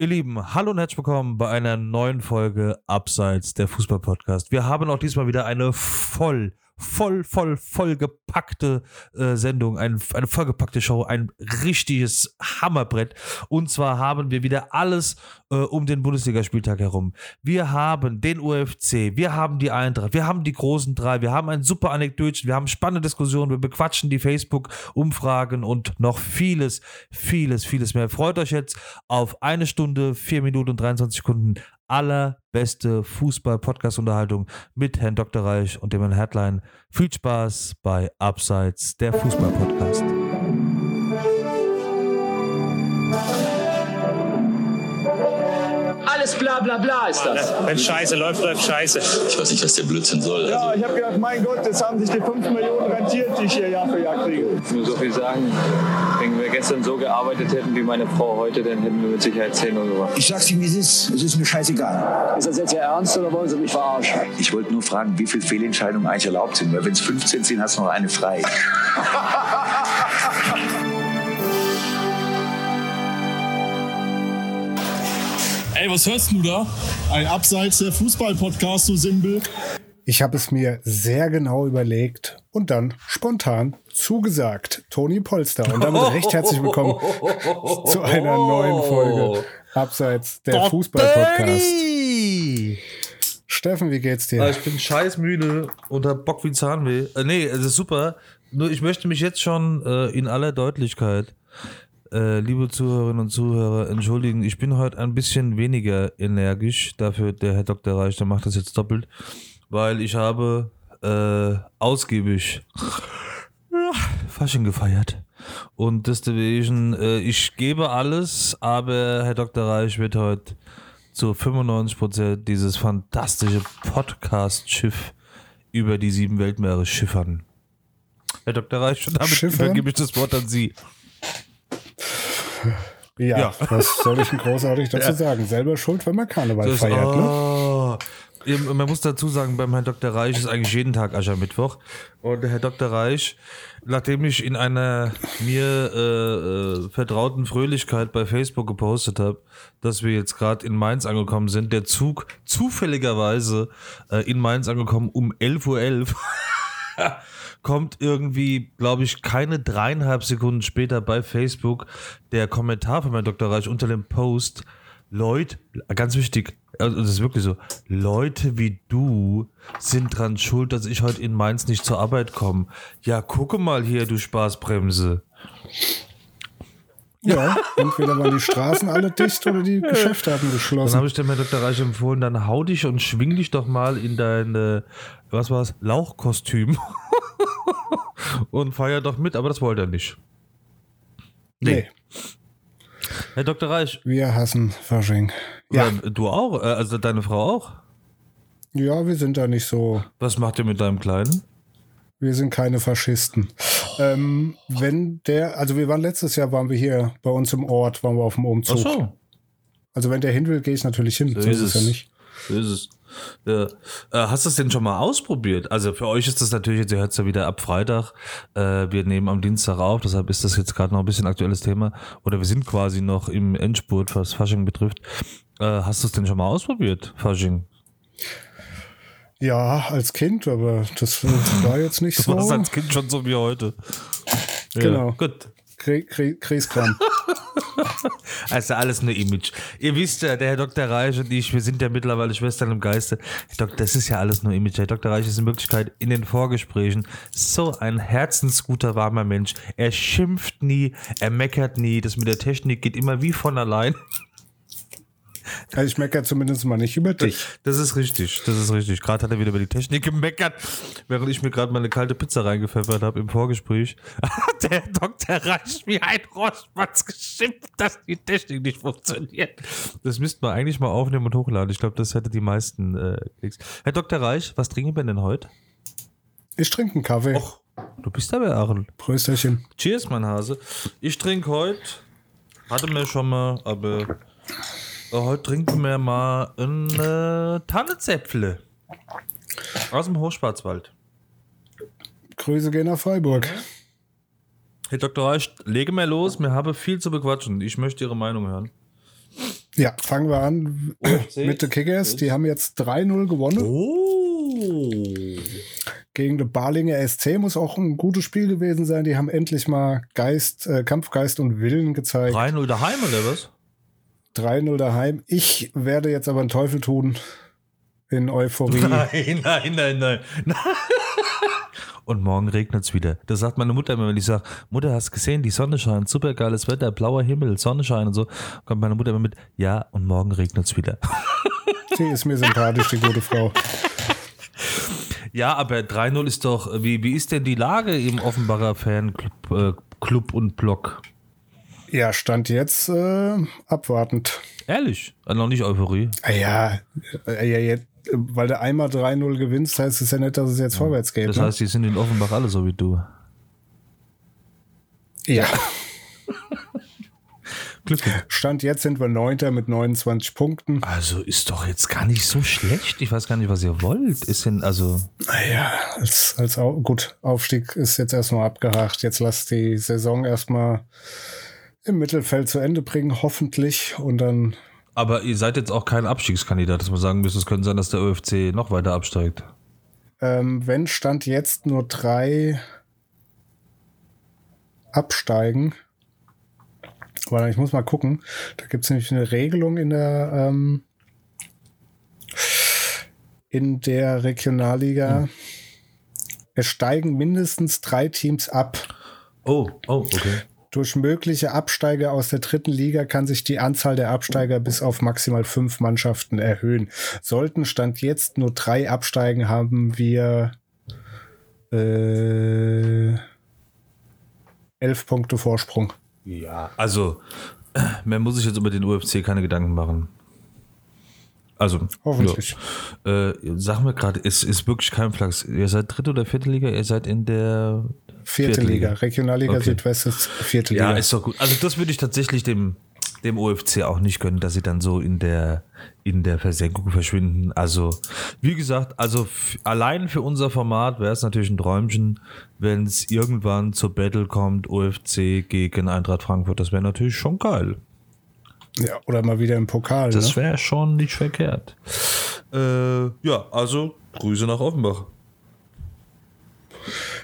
Ihr Lieben, hallo und herzlich willkommen bei einer neuen Folge Abseits der Fußball-Podcast. Wir haben auch diesmal wieder eine voll, voll, voll, voll gepackte äh, Sendung, ein, eine vollgepackte Show, ein richtiges Hammerbrett. Und zwar haben wir wieder alles äh, um den Bundesligaspieltag herum. Wir haben den UFC, wir haben die Eintracht, wir haben die großen drei, wir haben ein super Anekdötchen, wir haben spannende Diskussionen, wir bequatschen die Facebook-Umfragen und noch vieles, vieles, vieles mehr. Freut euch jetzt auf eine Stunde, vier Minuten und 23 Sekunden allerbeste Fußball-Podcast-Unterhaltung mit Herrn Dr. Reich und dem Herrn Headline. Viel Spaß bei Abseits der Fußball-Podcast. Bla bla bla ist das. Wenn Scheiße läuft, läuft Scheiße. Ich weiß nicht, was der Blödsinn soll. Ja, ich habe gedacht, mein Gott, jetzt haben sich die 5 Millionen rentiert, die ich hier Jahr für Jahr kriege. Ich nur so viel sagen, wenn wir gestern so gearbeitet hätten wie meine Frau heute, dann hätten wir mit Sicherheit 10 Uhr gemacht. Ich sag's Ihnen, wie es ist. Es ist mir scheißegal. Ist das jetzt Ihr Ernst oder wollen Sie mich verarschen? Ich wollte nur fragen, wie viele Fehlentscheidungen eigentlich erlaubt sind. Weil wenn es 15 sind, hast du noch eine frei. Ey, was hörst du da? Ein Abseits der Fußball-Podcast, du Simbel. Ich habe es mir sehr genau überlegt und dann spontan zugesagt. Toni Polster. Und damit recht herzlich willkommen zu einer neuen Folge Abseits der Fußball-Podcast. Steffen, wie geht's dir? Ah, Ich bin scheißmüde und hab Bock wie Zahnweh. Äh, nee, es ist super. Nur ich möchte mich jetzt schon äh, in aller Deutlichkeit, äh, liebe Zuhörerinnen und Zuhörer, entschuldigen. Ich bin heute ein bisschen weniger energisch. Dafür der Herr Dr. Reich, der macht das jetzt doppelt. Weil ich habe äh, ausgiebig Fasching gefeiert. Und deswegen, äh, ich gebe alles, aber Herr Dr. Reich wird heute zu 95% dieses fantastische Podcast-Schiff über die sieben Weltmeere schiffern. Herr Dr. Reich, und damit übergebe ich das Wort an Sie. Ja, Ja. was soll ich denn großartig dazu sagen? Selber schuld, wenn man Karneval Das- feiert, ne? oh. Eben, Man muss dazu sagen, beim Herrn Dr. Reich ist eigentlich jeden Tag Aschermittwoch. Und der Herr Dr. Reich, nachdem ich in einer mir äh, äh, vertrauten Fröhlichkeit bei Facebook gepostet habe, dass wir jetzt gerade in Mainz angekommen sind, der Zug zufälligerweise äh, in Mainz angekommen um 11.11 Uhr. kommt irgendwie, glaube ich, keine dreieinhalb Sekunden später bei Facebook der Kommentar von Herrn Dr. Reich unter dem Post. Leute, ganz wichtig, also das ist wirklich so, Leute wie du sind dran schuld, dass ich heute in Mainz nicht zur Arbeit komme. Ja, gucke mal hier, du Spaßbremse. Ja, entweder waren die Straßen alle dicht oder die Geschäfte hatten Dann geschlossen. habe ich dem Herrn Dr. Reich empfohlen, dann hau dich und schwing dich doch mal in dein, äh, was war's, Lauchkostüm. und feier doch mit, aber das wollte er nicht. Nee, Herr Dr. Reich, wir hassen Fasching. Ja, Ja. Du auch? Äh, Also deine Frau auch? ja, wir sind da nicht so Was macht ihr mit deinem Kleinen? Wir sind keine Faschisten. Ähm, wenn der, also wir waren letztes Jahr, waren wir hier bei uns im Ort, waren wir auf dem Umzug. Ach so. Also wenn der hin will, gehe ich natürlich hin. So, ist es ja nicht. So ist es. Ja. Äh, hast du es denn schon mal ausprobiert? Also für euch ist das natürlich, jetzt ihr hört es ja wieder ab Freitag. Äh, wir nehmen am Dienstag auf, deshalb ist das jetzt gerade noch ein bisschen aktuelles Thema. Oder wir sind quasi noch im Endspurt, was Fasching betrifft. Äh, hast du es denn schon mal ausprobiert, Fasching? Ja, als Kind, aber das äh, war jetzt nicht Du so. warst als Kind schon so wie heute. Ja, Genau. Gut. Krie- Krie- Kriegskram. Also alles nur Image. Ihr wisst ja, der Herr Dr. Reich und ich, wir sind ja mittlerweile Schwestern im Geiste. Das ist ja alles nur Image. Herr Dr. Reich ist in Wirklichkeit in den Vorgesprächen so ein herzensguter, warmer Mensch. Er schimpft nie, er meckert nie. Das mit der Technik geht immer wie von allein. Also ich meckere zumindest mal nicht über dich. Das ist richtig, das ist richtig. Gerade hat er wieder über die Technik gemeckert, während ich mir gerade meine kalte Pizza reingepfeffert habe im Vorgespräch. Der Dr. Reich wie ein Rohrspatz geschimpft, dass die Technik nicht funktioniert. Das müssten wir eigentlich mal aufnehmen und hochladen. Ich glaube, das hätte die meisten äh, Klicks. Herr Dr. Reich, was trinken wir denn heute? Ich trinke einen Kaffee. Och, du bist aber Aaron. Prösterchen. Cheers, mein Hase. Ich trinke heute, hatte mir schon mal, aber heute trinken wir mal ein äh, Tannenzäpfle. Aus dem Hochschwarzwald. Grüße gehen nach Freiburg. Herr Dr. Reich, lege mal los, mir habe viel zu bequatschen. Ich möchte Ihre Meinung hören. Ja, fangen wir an mit den Kickers. Die haben jetzt 3-0 gewonnen. Oh. Gegen den Barlinger SC muss auch ein gutes Spiel gewesen sein. Die haben endlich mal Geist, äh, Kampfgeist und Willen gezeigt. 3-0 daheim oder was? 3-0 daheim. Ich werde jetzt aber einen Teufel tun in Euphorie. Nein, nein, nein, nein. Und morgen regnet es wieder. Das sagt meine Mutter immer, wenn ich sage, Mutter, hast gesehen, die Sonne scheint, super geiles Wetter, blauer Himmel, Sonnenschein und so, kommt meine Mutter immer mit, ja, und morgen regnet es wieder. Sie ist mir sympathisch, die gute Frau. Ja, aber 3-0 ist doch, wie, wie ist denn die Lage im Offenbarer Fanclub äh, Club und Block? Ja, stand jetzt äh, abwartend. Ehrlich? Also noch nicht Euphorie? Ah Ja, äh, ja, jetzt, äh, weil du einmal 3-0 gewinnst, heißt es ja nicht, dass es jetzt vorwärts geht. Das ne? heißt, die sind in Offenbach alle so wie du. ja. Glückwunsch. Stand jetzt sind wir Neunter mit 29 Punkten. Also ist doch jetzt gar nicht so schlecht. Ich weiß gar nicht, was ihr wollt. Ist denn, also. Naja, als, als gut, Aufstieg ist jetzt erstmal abgehakt. Jetzt lasst die Saison erstmal im Mittelfeld zu Ende bringen, hoffentlich. Und dann, Aber ihr seid jetzt auch kein Abstiegskandidat, dass man sagen müsste, es könnte sein, dass der ÖFC noch weiter absteigt. ähm, wenn Stand jetzt nur drei absteigen, weil ich muss mal gucken, da gibt es nämlich eine Regelung in der ähm, in der Regionalliga. Es steigen mindestens drei Teams ab. Oh, oh, okay. Durch mögliche Absteiger aus der dritten Liga kann sich die Anzahl der Absteiger bis auf maximal fünf Mannschaften erhöhen. Sollten Stand jetzt nur drei absteigen, haben wir äh, elf Punkte Vorsprung. Ja. Also, mehr muss ich jetzt über den UFC keine Gedanken machen. Also, Hoffentlich. Ja. Äh, sag mir gerade, es ist wirklich kein Flachs. Ihr seid dritte oder vierte Liga? Ihr seid in der Vierte, Liga. Regionalliga Okay. Südwest ist vierte Ja, Liga. ist doch gut. Also das würde ich tatsächlich dem, dem OFC auch nicht gönnen, dass sie dann so in der, in der Versenkung verschwinden. Also, wie gesagt, also allein für unser Format wäre es natürlich ein Träumchen, wenn es irgendwann zur Battle kommt, OFC gegen Eintracht Frankfurt. Das wäre natürlich schon geil. Ja, oder mal wieder im Pokal. Das ne? wäre schon nicht verkehrt. Äh, ja, also Grüße nach Offenbach.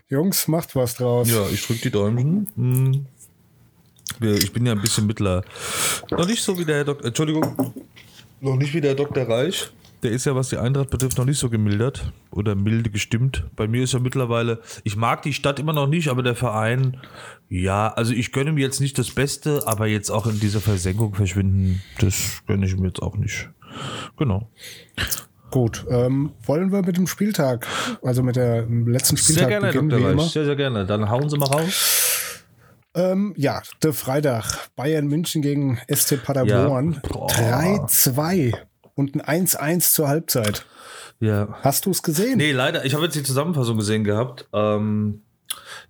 Jungs, macht was draus. Ja, ich drücke die Däumchen. Hm. Ich bin ja ein bisschen mittler. Noch nicht so wie der Herr Dr. Entschuldigung. Noch nicht wie der Dr. Reich. Der ist ja, was die Eintracht betrifft, noch nicht so gemildert oder milde gestimmt. Bei mir ist ja mittlerweile, ich mag die Stadt immer noch nicht, aber der Verein, ja, also ich gönne mir jetzt nicht das Beste, aber jetzt auch in dieser Versenkung verschwinden, das gönne ich mir jetzt auch nicht. Genau. Gut, ähm, wollen wir mit dem Spieltag, also mit der letzten Sehr Spieltag gerne, Herr beginnen, Dr. wie immer? Sehr, sehr gerne. Dann hauen Sie mal raus. Ähm, ja, der Freitag. Bayern München gegen SC Paderborn. Ja. Boah. 3-2 und ein 1-1 zur Halbzeit. Ja. Hast du es gesehen? Nee, leider. Ich habe jetzt die Zusammenfassung gesehen gehabt. Ähm,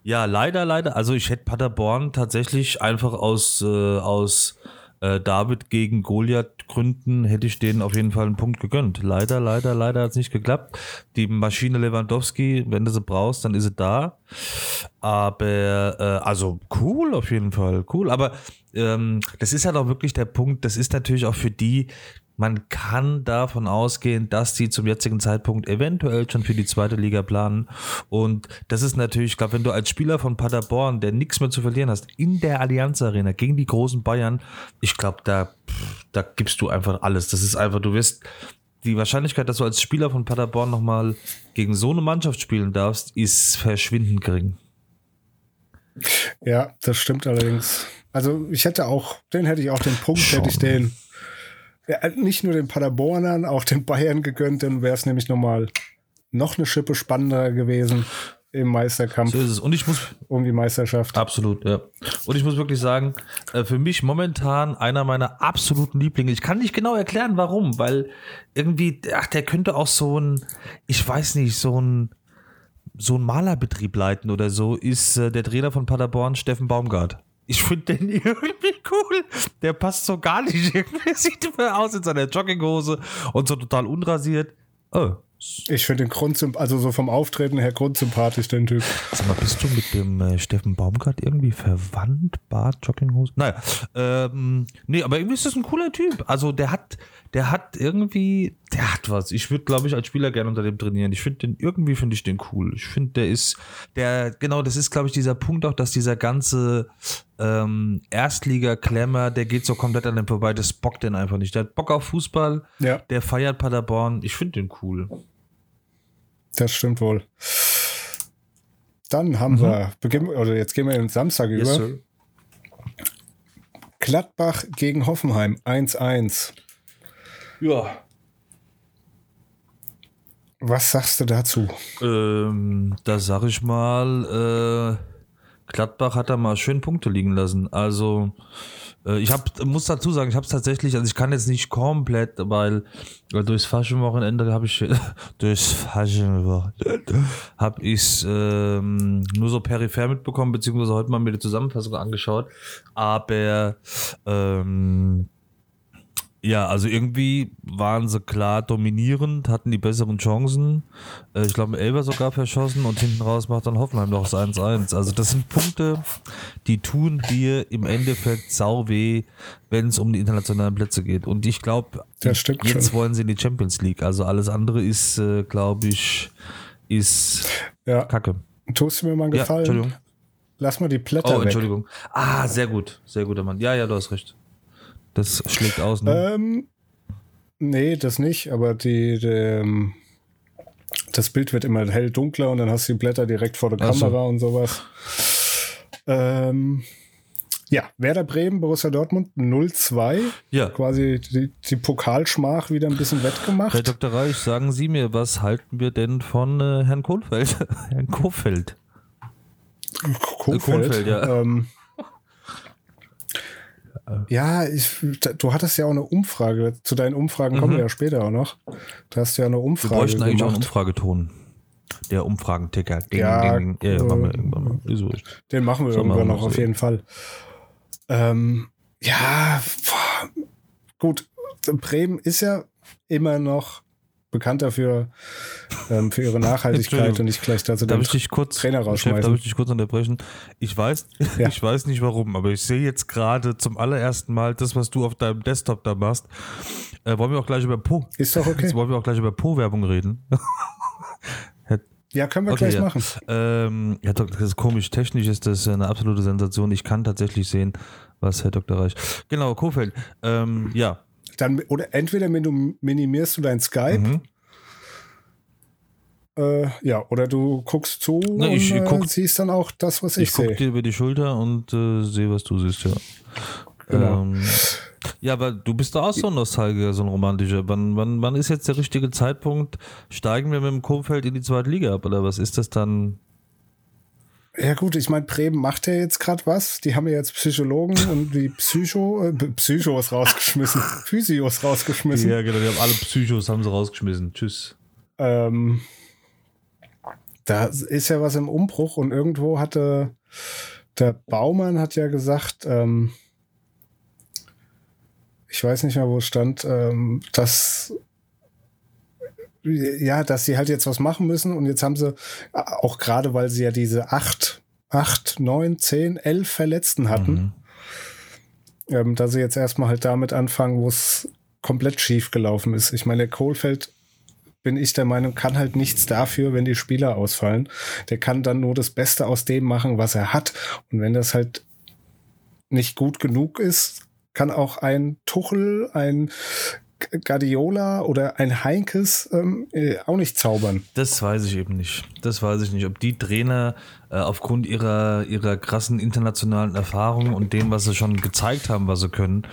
ja, leider, leider. Also ich hätte Paderborn tatsächlich einfach aus, äh, aus äh, David gegen Goliath Gründen hätte ich denen auf jeden Fall einen Punkt gegönnt. Leider, leider, leider hat es nicht geklappt. Die Maschine Lewandowski, wenn du sie brauchst, dann ist sie da. Aber äh, also cool auf jeden Fall, cool. Aber ähm, das ist halt auch wirklich der Punkt. Das ist natürlich auch für die, man kann davon ausgehen, dass die zum jetzigen Zeitpunkt eventuell schon für die zweite Liga planen. Und das ist natürlich, ich glaube, wenn du als Spieler von Paderborn, der nichts mehr zu verlieren hast, in der Allianz Arena gegen die großen Bayern, ich glaube, da, da gibst du einfach alles. Das ist einfach, du wirst die Wahrscheinlichkeit, dass du als Spieler von Paderborn nochmal gegen so eine Mannschaft spielen darfst, ist verschwindend gering. Ja, das stimmt allerdings. Also ich hätte auch, den hätte ich auch den Punkt, Schon. hätte ich den nicht nur den Paderbornern, auch den Bayern gegönnt, dann wäre es nämlich nochmal noch eine Schippe spannender gewesen im Meisterkampf So ist es. Und ich muss, um die Meisterschaft. Absolut, ja. Und ich muss wirklich sagen, äh, für mich momentan einer meiner absoluten Lieblinge. Ich kann nicht genau erklären, warum, weil irgendwie, ach, der könnte auch so ein, ich weiß nicht, so ein, so ein Malerbetrieb leiten oder so, ist äh, der Trainer von Paderborn, Steffen Baumgart. Ich finde den irgendwie cool. Der passt so gar nicht. Irgendwie sieht immer aus in seiner Jogginghose und so total unrasiert. Oh, Ich finde den Grundsymp also so vom Auftreten her grundsympathisch, den Typ. Sag mal, bist du mit dem äh, Steffen Baumgart irgendwie verwandt? Bart, Jogginghose? Naja, ähm, nee, aber irgendwie ist das ein cooler Typ. Also der hat, der hat irgendwie, der hat was. Ich würde, glaube ich, als Spieler gerne unter dem trainieren. Ich finde den, irgendwie finde ich den cool. Ich finde, der ist, der, genau, das ist, glaube ich, dieser Punkt auch, dass dieser ganze ähm, Erstliga-Klemmer, der geht so komplett an dem vorbei, das bockt den einfach nicht. Der hat Bock auf Fußball, Ja, der feiert Paderborn. Ich finde den cool. das stimmt wohl. Dann haben wir, beginnen, oder jetzt gehen wir in den Samstag über. Sir. Gladbach gegen Hoffenheim 1-1. Ja. Was sagst du dazu? Ähm, da sag ich mal, äh, Gladbach hat da mal schön Punkte liegen lassen. Also, äh, ich hab, muss dazu sagen, ich habe es tatsächlich, also ich kann jetzt nicht komplett, weil, weil durchs Faschenwochenende habe ich, durchs Faschenwochenende habe ich ähm, nur so peripher mitbekommen, beziehungsweise heute mal mir die Zusammenfassung angeschaut. Aber, ähm, ja, also irgendwie waren sie klar dominierend, hatten die besseren Chancen. Äh, ich glaube, Elber sogar verschossen und hinten raus macht dann Hoffenheim noch das 1-1. Also das sind Punkte, die tun dir im Endeffekt sau weh, wenn es um die internationalen Plätze geht. Und ich glaube, jetzt schon. wollen sie in die Champions League. Also alles andere ist, äh, glaube ich, ist Ja, Kacke. tust du mir mal einen Ja, Gefallen? Entschuldigung. Lass mal die Blätter Oh, weg. Entschuldigung. Ah, sehr gut. Sehr guter Mann. Ja, ja, du hast recht. Das schlägt aus, ne? Ähm, nee, das nicht, aber die, die, ähm, das Bild wird immer hell dunkler und dann hast du die Blätter direkt vor der Ach so. Kamera und sowas. Ähm, ja, Werder Bremen, Borussia Dortmund 0-2. ja. Quasi die, die Pokalschmach wieder ein bisschen Herr wettgemacht. Dr. Reich, sagen Sie mir, was halten wir denn von äh, Herrn Kohlfeld? Herrn Kofeld. Kohfeldt, Kohlfeld, ja. Ähm, ja, ich, du hattest ja auch eine Umfrage. Zu deinen Umfragen kommen wir ja später auch noch. Da hast du ja eine Mhm. Wir Umfrage bräuchten eigentlich auch einen. Umfrageton. Der Umfragenticker. Ding, Ja, ding. ja, ja, machen wir irgendwann mal. Wurscht. Den machen wir So irgendwann noch auf jeden Fall. Ähm, ja, boah, gut. Bremen ist ja immer noch bekannt dafür, ähm, für ihre Nachhaltigkeit und nicht gleich dazu Darf den ich dich kurz, Trainer Chef, rausschmeißen. darf ich dich kurz unterbrechen? Ich weiß, Ja. ich weiß nicht warum, aber ich sehe jetzt gerade zum allerersten Mal das, was du auf deinem Desktop da machst. Äh, wollen wir auch gleich über Po? Ist doch okay. Jetzt wollen wir auch gleich über Po-Werbung reden. Ja, können wir Okay, gleich ja. machen. Ähm, ja, das ist komisch. Technisch ist das eine absolute Sensation. Ich kann tatsächlich sehen, was Herr Dr. Reich. Genau, Kofeld. Ähm, ja. Dann, oder entweder minimierst du dein Skype, Mhm. äh, ja, oder du guckst zu Na, ich- und äh, guck- siehst dann auch das, was ich, Ich gucke sehe. dir über die Schulter und äh, sehe, was du siehst, ja. Genau. Ähm, ja, aber du bist doch auch so ein Nostalgiker, so ein romantischer. Wann, wann, wann ist jetzt der richtige Zeitpunkt? Steigen wir mit dem Kofeld in die zweite Liga ab oder was ist das dann? Ja gut, ich meine, Bremen macht ja jetzt gerade was. Die haben ja jetzt Psychologen und die Psycho, äh, Psychos rausgeschmissen, Physios rausgeschmissen. Ja, genau, die haben alle Psychos haben sie rausgeschmissen. Tschüss. Ähm, da ist ja was im Umbruch und irgendwo hatte der Baumann hat ja gesagt, ähm, ich weiß nicht mehr, wo es stand, ähm, dass ja, dass sie halt jetzt was machen müssen und jetzt haben sie auch gerade, weil sie ja diese acht, acht, neun, zehn, elf Verletzten hatten, Mhm. ähm, dass sie jetzt erstmal halt damit anfangen, wo es komplett schief gelaufen ist. Ich meine, der Kohlfeld bin ich der Meinung, kann halt nichts dafür, wenn die Spieler ausfallen. Der kann dann nur das Beste aus dem machen, was er hat. Und wenn das halt nicht gut genug ist, kann auch ein Tuchel, ein Guardiola oder ein Heinkes ähm, äh, auch nicht zaubern. Das weiß ich eben nicht. Das weiß ich nicht. Ob die Trainer äh, aufgrund ihrer, ihrer krassen internationalen Erfahrung und dem, was sie schon gezeigt haben, was sie können,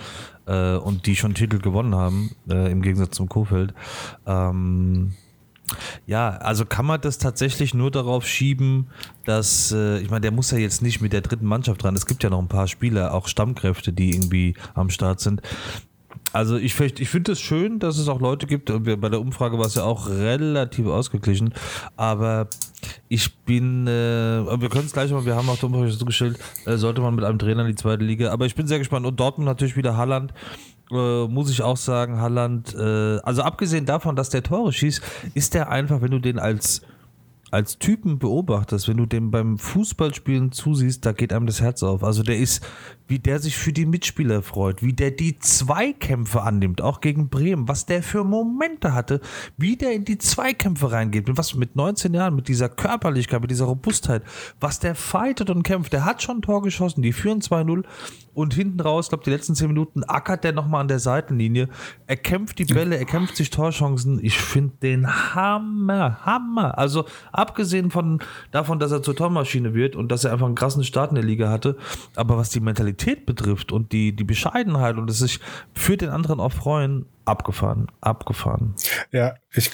äh, und die schon Titel gewonnen haben, äh, im Gegensatz zum Kofeld, ähm, ja, also kann man das tatsächlich nur darauf schieben, dass, äh, ich meine, der muss ja jetzt nicht mit der dritten Mannschaft ran. Es gibt ja noch ein paar Spieler, auch Stammkräfte, die irgendwie am Start sind. Also ich, ich finde es schön, dass es auch Leute gibt, und bei der Umfrage war es ja auch relativ ausgeglichen, aber ich bin, äh, wir können es gleich mal, wir haben auch die Umfrage zugestellt, äh, sollte man mit einem Trainer in die zweite Liga, aber ich bin sehr gespannt. Und Dortmund natürlich wieder Halland, äh, muss ich auch sagen, Halland, äh, also abgesehen davon, dass der Tore schießt, ist der einfach, wenn du den als als Typen beobachtest, wenn du dem beim Fußballspielen zusiehst, da geht einem das Herz auf. Also der ist, wie der sich für die Mitspieler freut, wie der die Zweikämpfe annimmt, auch gegen Bremen, was der für Momente hatte, wie der in die Zweikämpfe reingeht, mit was mit 19 Jahren, mit dieser Körperlichkeit, mit dieser Robustheit, was der fightet und kämpft. Der hat schon ein Tor geschossen, die führen 2-0 und hinten raus, glaube die letzten 10 Minuten ackert der nochmal an der Seitenlinie. Er kämpft die Bälle, er kämpft sich Torchancen. Ich finde den Hammer, Hammer. Also abgesehen von davon, dass er zur Tormaschine wird und dass er einfach einen krassen Start in der Liga hatte, aber was die Mentalität betrifft und die, die Bescheidenheit und es sich für den anderen auch freuen, abgefahren, abgefahren. Ja, ich,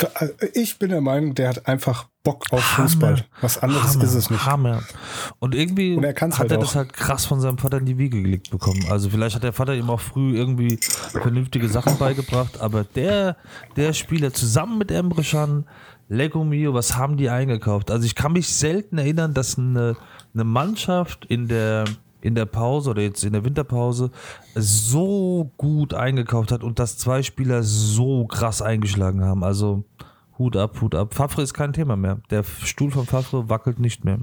ich bin der Meinung, der hat einfach Bock auf Hammer, Fußball. Was anderes Hammer, ist es nicht. Hammer. Und irgendwie Und er hat halt er auch. das halt krass von seinem Vater in die Wiege gelegt bekommen. Also vielleicht hat der Vater ihm auch früh irgendwie vernünftige Sachen beigebracht, aber der, der Spieler zusammen mit Emre Can, Lego Mio, was haben die eingekauft? Also ich kann mich selten erinnern, dass eine, eine Mannschaft in der in der Pause oder jetzt in der Winterpause so gut eingekauft hat und dass zwei Spieler so krass eingeschlagen haben. Also Hut ab, Hut ab. Favre ist kein Thema mehr. Der Stuhl von Favre wackelt nicht mehr.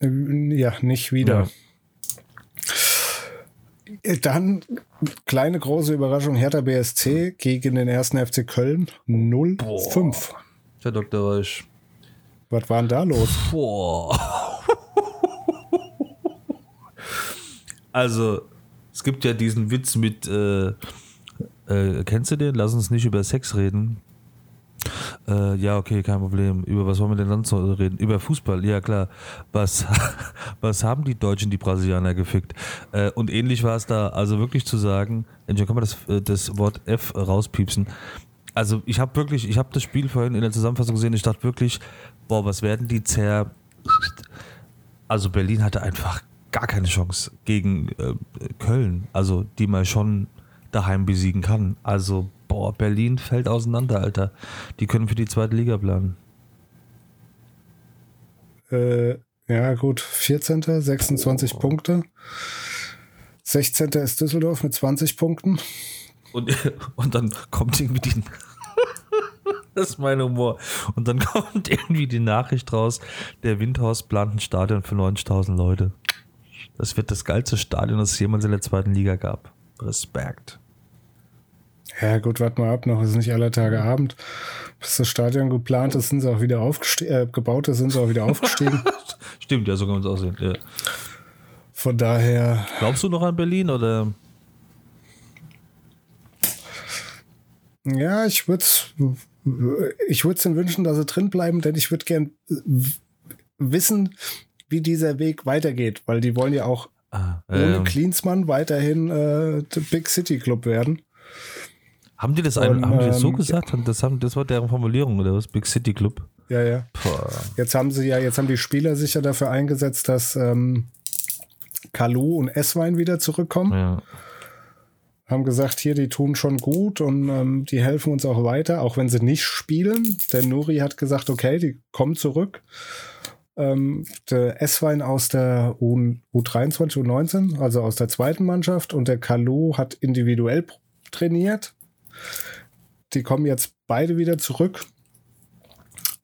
Ja, nicht wieder. Dann kleine große Überraschung: Hertha BSC gegen den ersten FC Köln 0-5. Herr Dr. Reusch. Was war denn da los? Boah. Also, es gibt ja diesen Witz mit, äh, äh, kennst du den? Lass uns nicht über Sex reden. Äh, ja, okay, kein Problem. Über was wollen wir denn sonst reden? Über Fußball, ja klar. Was, was haben die Deutschen die Brasilianer gefickt? Äh, und ähnlich war es da. Also wirklich zu sagen, Entschuldigung, kann man das, äh, das Wort F rauspiepsen? Also ich habe wirklich, ich habe das Spiel vorhin in der Zusammenfassung gesehen, ich dachte wirklich, boah, was werden die zer... Also Berlin hatte einfach gar keine Chance gegen äh, Köln, also die man schon daheim besiegen kann. Also, boah, Berlin fällt auseinander, Alter. Die können für die zweite Liga planen. Äh, ja, gut. 14. 26 Punkte. 16. ist Düsseldorf mit 20 Punkten. Und, und dann kommt irgendwie die. das ist mein Humor. Und dann kommt irgendwie die Nachricht raus: der Windhaus plant ein Stadion für 90.000 Leute. Das wird das geilste Stadion, das es jemals in der zweiten Liga gab. Respekt. Ja, gut, warte mal ab, noch ist nicht aller Tage Abend. Bis das Stadion geplant ist, sind sie auch wieder aufgestiegen, äh, gebaut ist, sind sie auch wieder aufgestiegen. Stimmt, ja, so kann man es aussehen. Ja. Von daher. Glaubst du noch an Berlin oder? Ja, ich würde ich würde es ihnen wünschen, dass sie drin bleiben, denn ich würde gern wissen, wie dieser Weg weitergeht, weil die wollen ja auch Ah, ohne ähm, Klinsmann weiterhin äh, Big City Club werden. haben die das, ein, Und, haben die das so ähm, gesagt? Das, haben, das war deren Formulierung oder was? Big City Club. Ja, ja. Boah. Jetzt haben sie ja, jetzt haben die Spieler sich ja dafür eingesetzt, dass ähm, Kalu und Esswein wieder zurückkommen. Ja. Haben gesagt, hier, die tun schon gut und ähm, die helfen uns auch weiter, auch wenn sie nicht spielen. Der Nuri hat gesagt, okay, die kommen zurück. Ähm, der Esswein aus der U, U23, U19, also aus der zweiten Mannschaft und der Kalu hat individuell trainiert. Die kommen jetzt beide wieder zurück.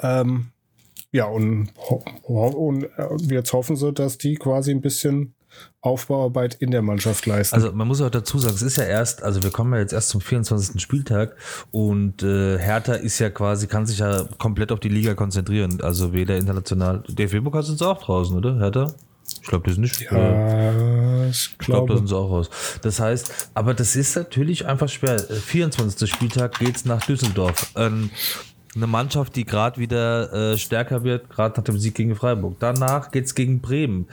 Ähm, ja, und, und äh, jetzt hoffen sie, dass die quasi ein bisschen Aufbauarbeit in der Mannschaft leisten. Also man muss auch dazu sagen, es ist ja erst, also wir kommen ja jetzt erst zum 24. Spieltag und äh, Hertha ist ja quasi, kann sich ja komplett auf die Liga konzentrieren. Also weder international. DFB-Pokal sind sie auch draußen, oder? Hertha? Ich glaube, die sind nicht. äh, ja, ich Ich glaube, da glaube. sind sie auch raus. Das heißt, aber das ist natürlich einfach schwer. 24. Spieltag geht's nach Düsseldorf. Ähm, eine Mannschaft, die gerade wieder äh, stärker wird, gerade nach dem Sieg gegen Freiburg. Danach geht's gegen Bremen.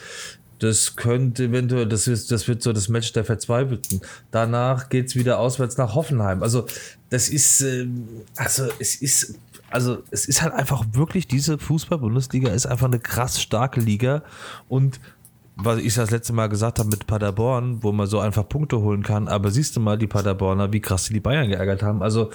Das könnte eventuell, das, ist, das wird so das Match der Verzweifelten. Danach geht's wieder auswärts nach Hoffenheim. Also, das ist, ähm, also, es ist, also, es ist halt einfach wirklich, diese Fußball-Bundesliga ist einfach eine krass starke Liga und was ich das letzte Mal gesagt habe mit Paderborn, wo man so einfach Punkte holen kann, aber siehst du mal die Paderborner, wie krass die die Bayern geärgert haben. Also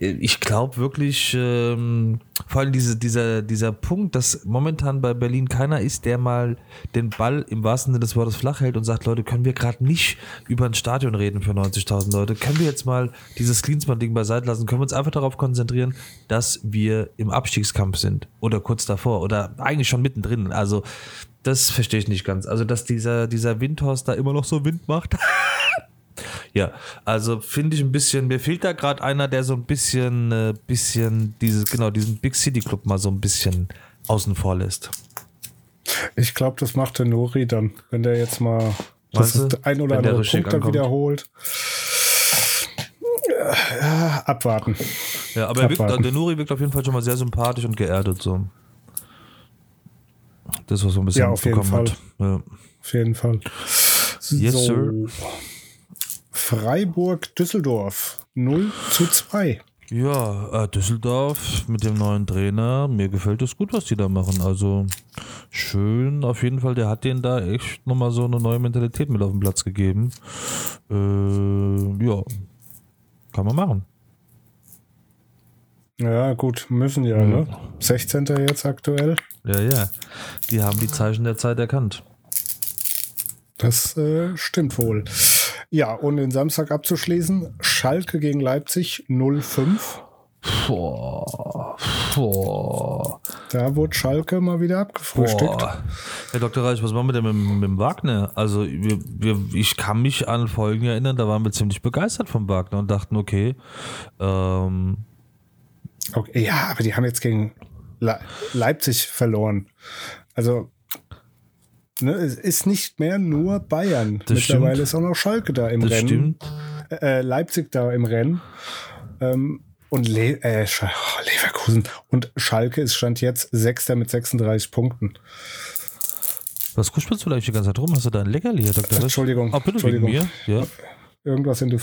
ich glaube wirklich, ähm, vor allem diese, dieser, dieser Punkt, dass momentan bei Berlin keiner ist, der mal den Ball im wahrsten Sinne des Wortes flach hält und sagt, Leute, können wir gerade nicht über ein Stadion reden für 90.000 Leute? Können wir jetzt mal dieses Klinsmann-Ding beiseite lassen? Können wir uns einfach darauf konzentrieren, dass wir im Abstiegskampf sind oder kurz davor oder eigentlich schon mittendrin? Also das verstehe ich nicht ganz. Also dass dieser, dieser Windhorst da immer noch so Wind macht. Ja, also finde ich ein bisschen, mir fehlt da gerade einer, der so ein bisschen, äh, bisschen dieses, genau, diesen Big City Club mal so ein bisschen außen vor lässt. Ich glaube, das macht der Nori dann, wenn der jetzt mal das du? ein oder andere Punkt dann wiederholt. Ja, abwarten. Ja, aber er wirkt, Abwarten. der Nuri wirkt auf jeden Fall schon mal sehr sympathisch und geerdet so. Das was so ein bisschen Ja, auf jeden bekommen hat. Ja. Auf jeden Fall. Yes, sir. Freiburg, Düsseldorf. 0 zu 2. Ja, äh, Düsseldorf mit dem neuen Trainer, mir gefällt es gut, was die da machen. Also schön, auf jeden Fall, der hat denen da echt nochmal so eine neue Mentalität mit auf den Platz gegeben. Äh, ja, kann man machen. Ja, gut, müssen ja, ne? 16. jetzt aktuell. Ja, ja, die haben die Zeichen der Zeit erkannt. Das äh, stimmt wohl. Ja, und den Samstag abzuschließen, Schalke gegen Leipzig 0-5. Boah, boah, Da wurde Schalke mal wieder abgefrühstückt. boah. Herr Dr. Reich, was machen wir denn mit, dem- mit dem Wagner? Also, wir, wir, ich kann mich an Folgen erinnern, da waren wir ziemlich begeistert vom Wagner und dachten, okay, ähm, Okay, ja, aber die haben jetzt gegen Le Leipzig verloren. Also, ne, es ist nicht mehr nur Bayern. Das Mittlerweile stimmt. ist auch noch Schalke da im das Rennen. stimmt. Äh, Leipzig da im Rennen. Ähm, und Le äh, oh, Leverkusen. Und Schalke ist Stand jetzt Sechster mit 36 Punkten. Was kuschelst du da eigentlich die ganze Zeit rum? Hast du da ein Leckerli, Herr Dr. Entschuldigung, bitte Entschuldigung. mir? Ja. Irgendwas in die.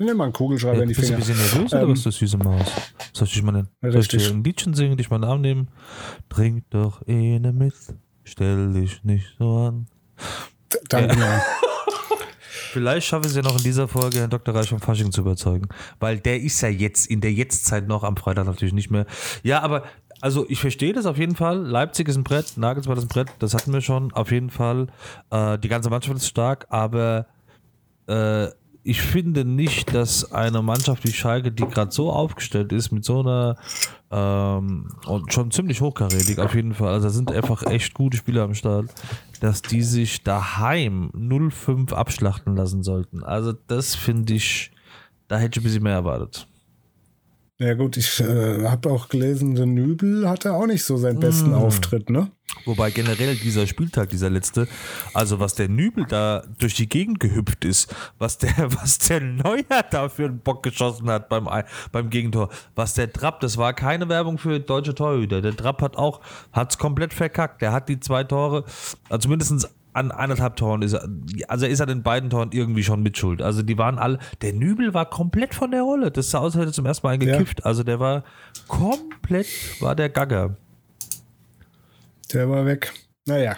Nimm mal einen Kugelschreiber Ja, in die bist du ein Finger. bisschen nervös oder Ähm, was, du süße Maus? Soll ich dich mal ein Liedchen singen, dich mal einen Namen nehmen? Trink doch eine mit, stell dich nicht so an. Danke mal. Vielleicht schaffe ich es ja noch in dieser Folge, Herrn Dr. Reich vom Fasching zu überzeugen. Weil der ist ja jetzt in der Jetztzeit noch, am Freitag natürlich nicht mehr. Ja, aber also ich verstehe das auf jeden Fall. Leipzig ist ein Brett, Nagelsmann ist ein Brett, das hatten wir schon, auf jeden Fall. Äh, die ganze Mannschaft ist stark, aber äh, ich finde nicht, dass eine Mannschaft wie Schalke, die gerade so aufgestellt ist, mit so einer ähm, und schon ziemlich hochkarätig auf jeden Fall, also da sind einfach echt gute Spieler am Start, dass die sich daheim 0-5 abschlachten lassen sollten. Also das finde ich, da hätte ich ein bisschen mehr erwartet. Ja gut, ich äh, habe auch gelesen, der Nübel hatte auch nicht so seinen besten Mm. Auftritt, ne? Wobei generell dieser Spieltag, dieser letzte, also was der Nübel da durch die Gegend gehüpft ist, was der, was der Neuer da für einen Bock geschossen hat beim, Ei- beim Gegentor, was der Trapp, das war keine Werbung für deutsche Torhüter. Der Trapp hat auch, hat's komplett verkackt. Der hat die zwei Tore, also mindestens an eineinhalb Toren ist er, also ist er den beiden Toren irgendwie schon mitschuld. Also die waren alle, der Nübel war komplett von der Rolle. Das sah aus, als hätte er zum ersten Mal eingekifft. Also der war komplett, war der Gagger. Der war weg. Naja.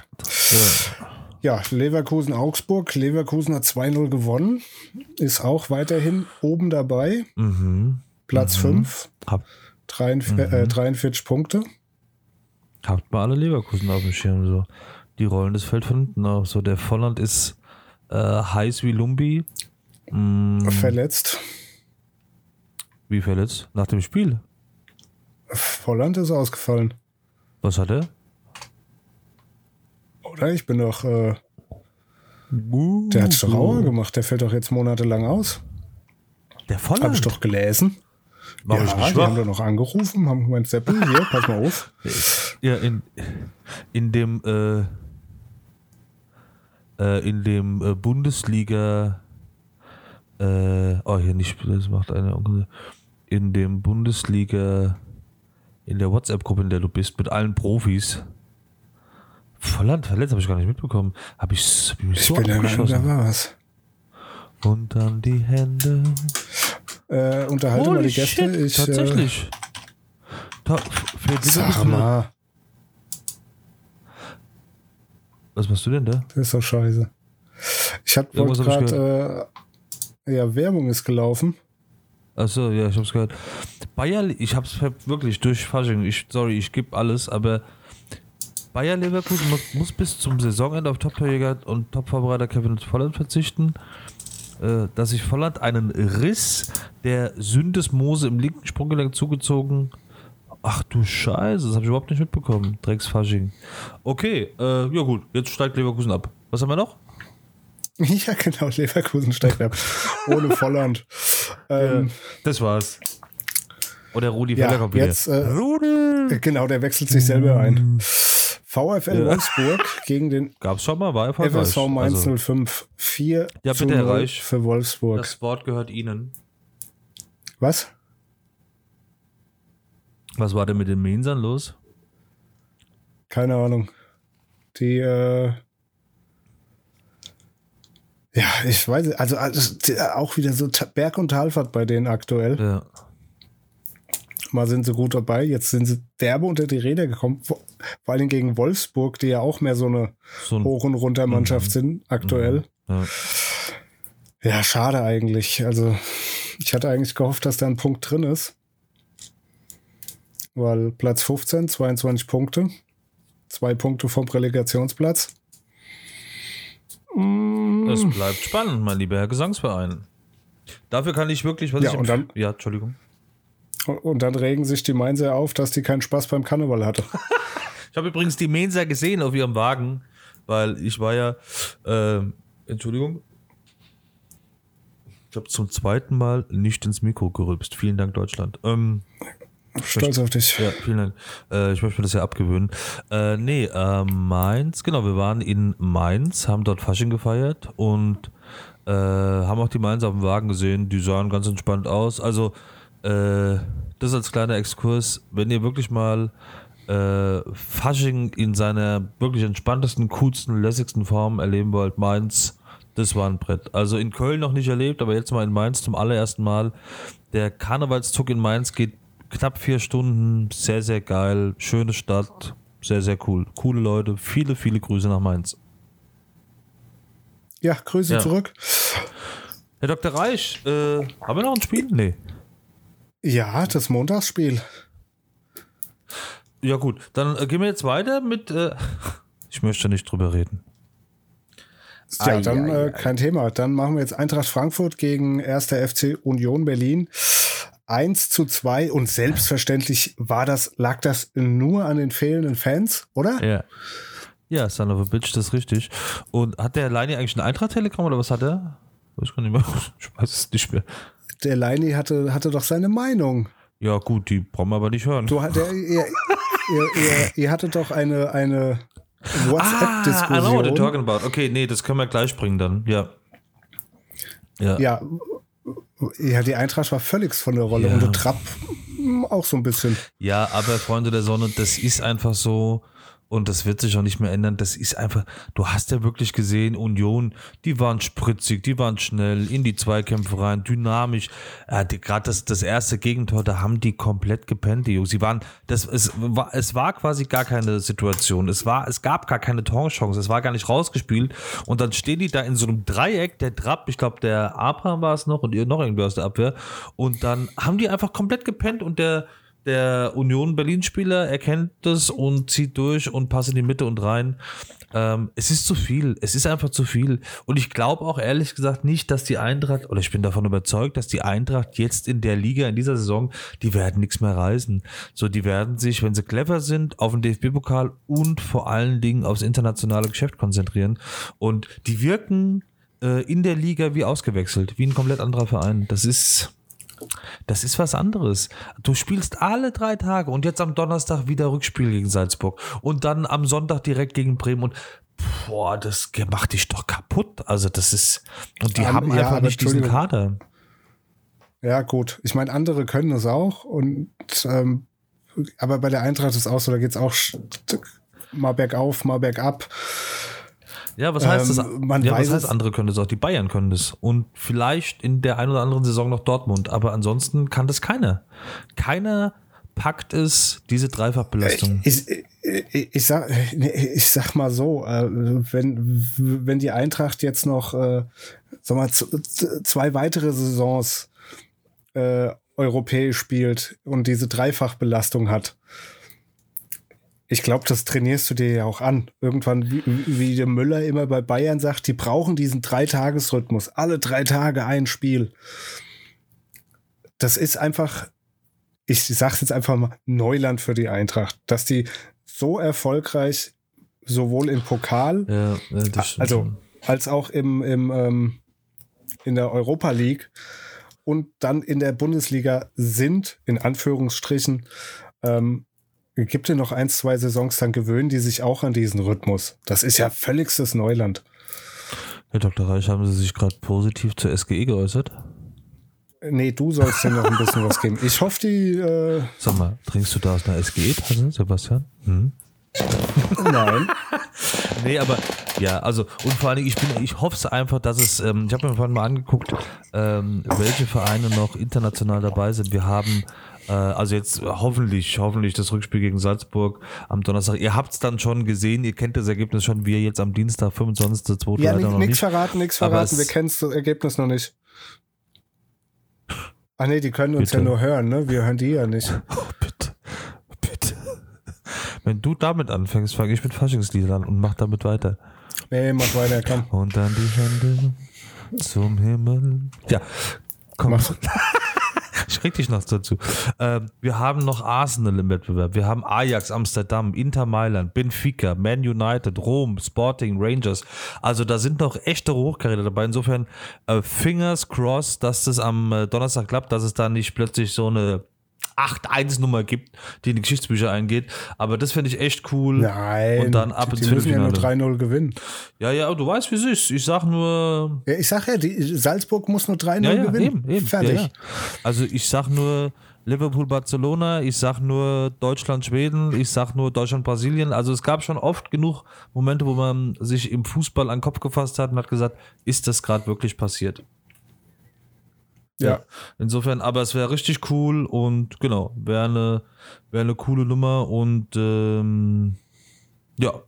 Ja, Leverkusen, Augsburg. Leverkusen hat 2-0 gewonnen. Ist auch weiterhin oben dabei. Mhm. Platz 5. Hab, 43, äh, 43 Punkte. Habt mal alle Leverkusen auf dem Schirm. So. Die rollen das Feld von hinten auf. So, der Volland ist äh, heiß wie Lumbi. Mm, Verletzt. wie verletzt? Nach dem Spiel. Volland ist ausgefallen. Was hat er? Oder? Ich bin doch. Äh, der hat doch Auer gemacht. Der fällt doch jetzt monatelang aus. Der Volland? Habe ich doch gelesen. Mach ja, ich nicht die wahr? haben doch noch angerufen, haben gemeint, Seppel, hier, pass mal auf. Ja, in, in dem äh, äh, in dem äh, Bundesliga äh, oh hier nicht, das macht eine in dem Bundesliga in der WhatsApp-Gruppe, in der du bist, mit allen Profis. Volland verletzt, habe ich gar nicht mitbekommen. Habe ich, hab ich mich Ich so bin abgeschossen. da war was. Und dann die Hände. Äh, unterhalte mal Holy die Gäste. shit, ich, Äh, tatsächlich. Ta für den bist sag du- mal, Was machst du denn da? das ist doch scheiße. Ich hab ich gerade, äh, ja, Werbung ist gelaufen. Achso, ja, ich hab's gehört. Bayer, ich hab's wirklich durch Fasching. Ich, sorry, ich gebe alles, aber Bayer Leverkusen muss, muss bis zum Saisonende auf Top-Torjäger und Top-Vorbereiter Kevin Volland verzichten. Äh, dass sich Volland einen Riss der Syndesmose im linken Sprunggelenk zugezogen. Ach du Scheiße, das habe ich überhaupt nicht mitbekommen. Drecks Fasching. Okay, äh, ja gut, jetzt steigt Leverkusen ab. Was haben wir noch? Ja, genau, Leverkusen steigt ab. Ohne Volland. Ähm, Das war's. Oder Rudi ja, Völler kommt wieder. jetzt, äh, Rudi! genau, der wechselt sich selber ein. VfL Ja. Wolfsburg gegen den Gab's schon mal, war erfolgreich. FSV Mainz Also, 05. 4 Ja, zu bitte, Herr 0 Reich. für Wolfsburg. das Wort gehört Ihnen. Was? Was war denn mit den Mainzern los? Keine Ahnung. Die, äh, ja, ich weiß, also, also auch wieder so Berg- und Talfahrt bei denen aktuell. Ja. Mal sind sie gut dabei, jetzt sind sie derbe unter die Räder gekommen. Vor allem gegen Wolfsburg, die ja auch mehr so eine So ein, Hoch- und Runter-Mannschaft Mhm. sind aktuell. ja. Ja, schade eigentlich. Also, ich hatte eigentlich gehofft, dass da ein Punkt drin ist. Weil Platz 15, 22 Punkte. Zwei Punkte vom Relegationsplatz. Es bleibt spannend, mein lieber Herr Gesangsverein. Dafür kann ich wirklich, was Ja, ich und dann- Ja, Entschuldigung. Und dann regen sich die Mainzer auf, dass die keinen Spaß beim Karneval hatte. Ich habe übrigens die Mensa gesehen auf ihrem Wagen, weil ich war ja, ähm, Entschuldigung, ich habe zum zweiten Mal nicht ins Mikro gerülpst. Vielen Dank, Deutschland. Ähm, Stolz auf dich. ja, vielen Dank. Äh, ich möchte mir das ja abgewöhnen. Äh, nee, äh, Mainz, genau, wir waren in Mainz, haben dort Fasching gefeiert und äh, haben auch die Mainz auf dem Wagen gesehen. Die sahen ganz entspannt aus. Also, äh, das als kleiner Exkurs. Wenn ihr wirklich mal äh, Fasching in seiner wirklich entspanntesten, coolsten, lässigsten Form erleben wollt, Mainz, das war ein Brett. Also in Köln noch nicht erlebt, aber jetzt mal in Mainz zum allerersten Mal. Der Karnevalszug in Mainz geht knapp vier Stunden. Sehr, sehr geil. Schöne Stadt. Sehr, sehr cool. Coole Leute. Viele, viele Grüße nach Mainz. Ja, Grüße Ja. zurück. Herr Dr. Reich, äh, haben wir noch ein Spiel? Nee. Ja, das Montagsspiel. Ja, gut. Dann äh, gehen wir jetzt weiter mit. Äh, ich möchte nicht drüber reden. Ja, dann äh, kein Thema. Dann machen wir jetzt Eintracht Frankfurt gegen 1. FC Union Berlin. 1 zu 2 und selbstverständlich war das, lag das nur an den fehlenden Fans, oder? Ja. Ja, Son of a Bitch, das ist richtig. Und hat der Leini eigentlich ein Eintracht-Telegramm oder was hat er? Weiß gar nicht mehr. Ich weiß es nicht mehr. Der Leini hatte, hatte doch seine Meinung. Ja, gut, die brauchen wir aber nicht hören. Du, der, ihr, ihr, ihr, ihr hattet doch eine, eine ah, I know what you're WhatsApp-Diskussion. talking about. Okay, nee, das können wir gleich bringen dann. Ja. Ja. ja, ja, die Eintracht war völlig von der Rolle Ja. und der Trapp auch so ein bisschen. Ja, aber Freunde der Sonne, das ist einfach so und das wird sich auch nicht mehr ändern. Das ist einfach, du hast ja wirklich gesehen, Union, die waren spritzig, die waren schnell in die Zweikämpfe rein, dynamisch. Äh, Gerade das, das erste Gegentor, da haben die komplett gepennt, die Jungs. Sie waren, das, es, war, es war quasi gar keine Situation. Es, war, es gab gar keine Torchance, es war gar nicht rausgespielt. Und dann stehen die da in so einem Dreieck, der Trapp, ich glaube, der Abraham war es noch und ihr noch irgendwie aus der Abwehr. Und dann haben die einfach komplett gepennt und der der Union Berlin-Spieler erkennt das und zieht durch und passt in die Mitte und rein. Ähm, es ist zu viel. Es ist einfach zu viel. Und ich glaube auch ehrlich gesagt nicht, dass die Eintracht, oder ich bin davon überzeugt, dass die Eintracht jetzt in der Liga, in dieser Saison, die werden nichts mehr reißen. So, die werden sich, wenn sie clever sind, auf den DFB-Pokal und vor allen Dingen aufs internationale Geschäft konzentrieren. Und die wirken äh, in der Liga wie ausgewechselt, wie ein komplett anderer Verein. Das ist. Das ist was anderes. Du spielst alle drei Tage und jetzt am Donnerstag wieder Rückspiel gegen Salzburg und dann am Sonntag direkt gegen Bremen und boah, das macht dich doch kaputt. Also das ist und die Ähm, haben ja, einfach nicht diesen. Kader. Ja, gut. Ich meine, andere können das auch. Und ähm, aber bei der Eintracht ist es auch so, da geht es auch mal bergauf, mal bergab. Ja, was heißt Ähm, das? man ja, was weiß heißt es- andere können das auch? Die Bayern können das und vielleicht in der einen oder anderen Saison noch Dortmund, aber ansonsten kann das keiner. Keiner packt es diese Dreifachbelastung. Ich, ich, ich, sag, ich sag mal so, äh, wenn, wenn die Eintracht jetzt noch äh, sag mal, zwei weitere Saisons äh, europäisch spielt und diese Dreifachbelastung hat. Ich glaube, das trainierst du dir ja auch an. Irgendwann, wie, wie der Müller immer bei Bayern sagt, die brauchen diesen Dreitagesrhythmus. Alle drei Tage ein Spiel. Das ist einfach, ich sag's jetzt einfach mal, Neuland für die Eintracht, dass die so erfolgreich sowohl im Pokal, Ja, also als auch im, im ähm, in der Europa League und dann in der Bundesliga sind, in Anführungsstrichen, ähm, gibt ja noch ein, zwei Saisons, dann gewöhnen die sich auch an diesen Rhythmus. Das ist ja völligstes Neuland. Herr Dr. Reich, haben Sie sich gerade positiv zur SGE geäußert? Nee, du sollst dir noch ein bisschen was geben. Ich hoffe, die. Äh, Sag mal, trinkst du da aus einer SGE-Tasse, Sebastian? Hm? nein. Nee, aber ja, also und vor allen Dingen, ich bin, ich hoffe es einfach, dass es, ähm, ich habe mir vorhin mal angeguckt, ähm, welche Vereine noch international dabei sind. Wir haben also jetzt hoffentlich, hoffentlich das Rückspiel gegen Salzburg am Donnerstag. Ihr habt es dann schon gesehen, ihr kennt das Ergebnis schon, wir jetzt am Dienstag, 25.2. Ja, leider noch nichts nicht. verraten, nichts verraten. Wir kennen das Ergebnis noch nicht. Ah nee, die können uns Bitte. ja nur hören, ne? Wir hören die ja nicht. Oh, bitte, bitte. Wenn du damit anfängst, fange ich mit Faschingsliedern an und mach damit weiter. Nee, mach weiter, komm. Und dann die Hände zum Himmel. Ja, komm. Mach. Ich krieg dich noch dazu. Ähm, wir haben noch Arsenal im Wettbewerb. Wir haben Ajax Amsterdam, Inter Mailand, Benfica, Man United, Rom, Sporting, Rangers. Also da sind noch echte Hochkaräter dabei. Insofern äh, Fingers crossed, dass das am äh, Donnerstag klappt, dass es da nicht plötzlich so eine 8-1-Nummer gibt, die in die Geschichtsbücher eingeht. Aber das finde ich echt cool. Nein. Und dann ab die, ins die müssen ja nur Viertelfinale. 3-0 gewinnen. Ja, ja, du weißt, wie es ist. Ich sag nur, Ja, ich sag ja, die, Salzburg muss nur 3-0 ja, ja, gewinnen. eben, eben. Fertig. Ja. Also ich sag nur Liverpool, Barcelona, ich sag nur Deutschland, Schweden, ich sag nur Deutschland, Brasilien. Also es gab schon oft genug Momente, wo man sich im Fußball an den Kopf gefasst hat und hat gesagt, ist das gerade wirklich passiert? Ja. Insofern, aber es wäre richtig cool und genau, wäre eine, wäre eine coole Nummer und ähm, ja.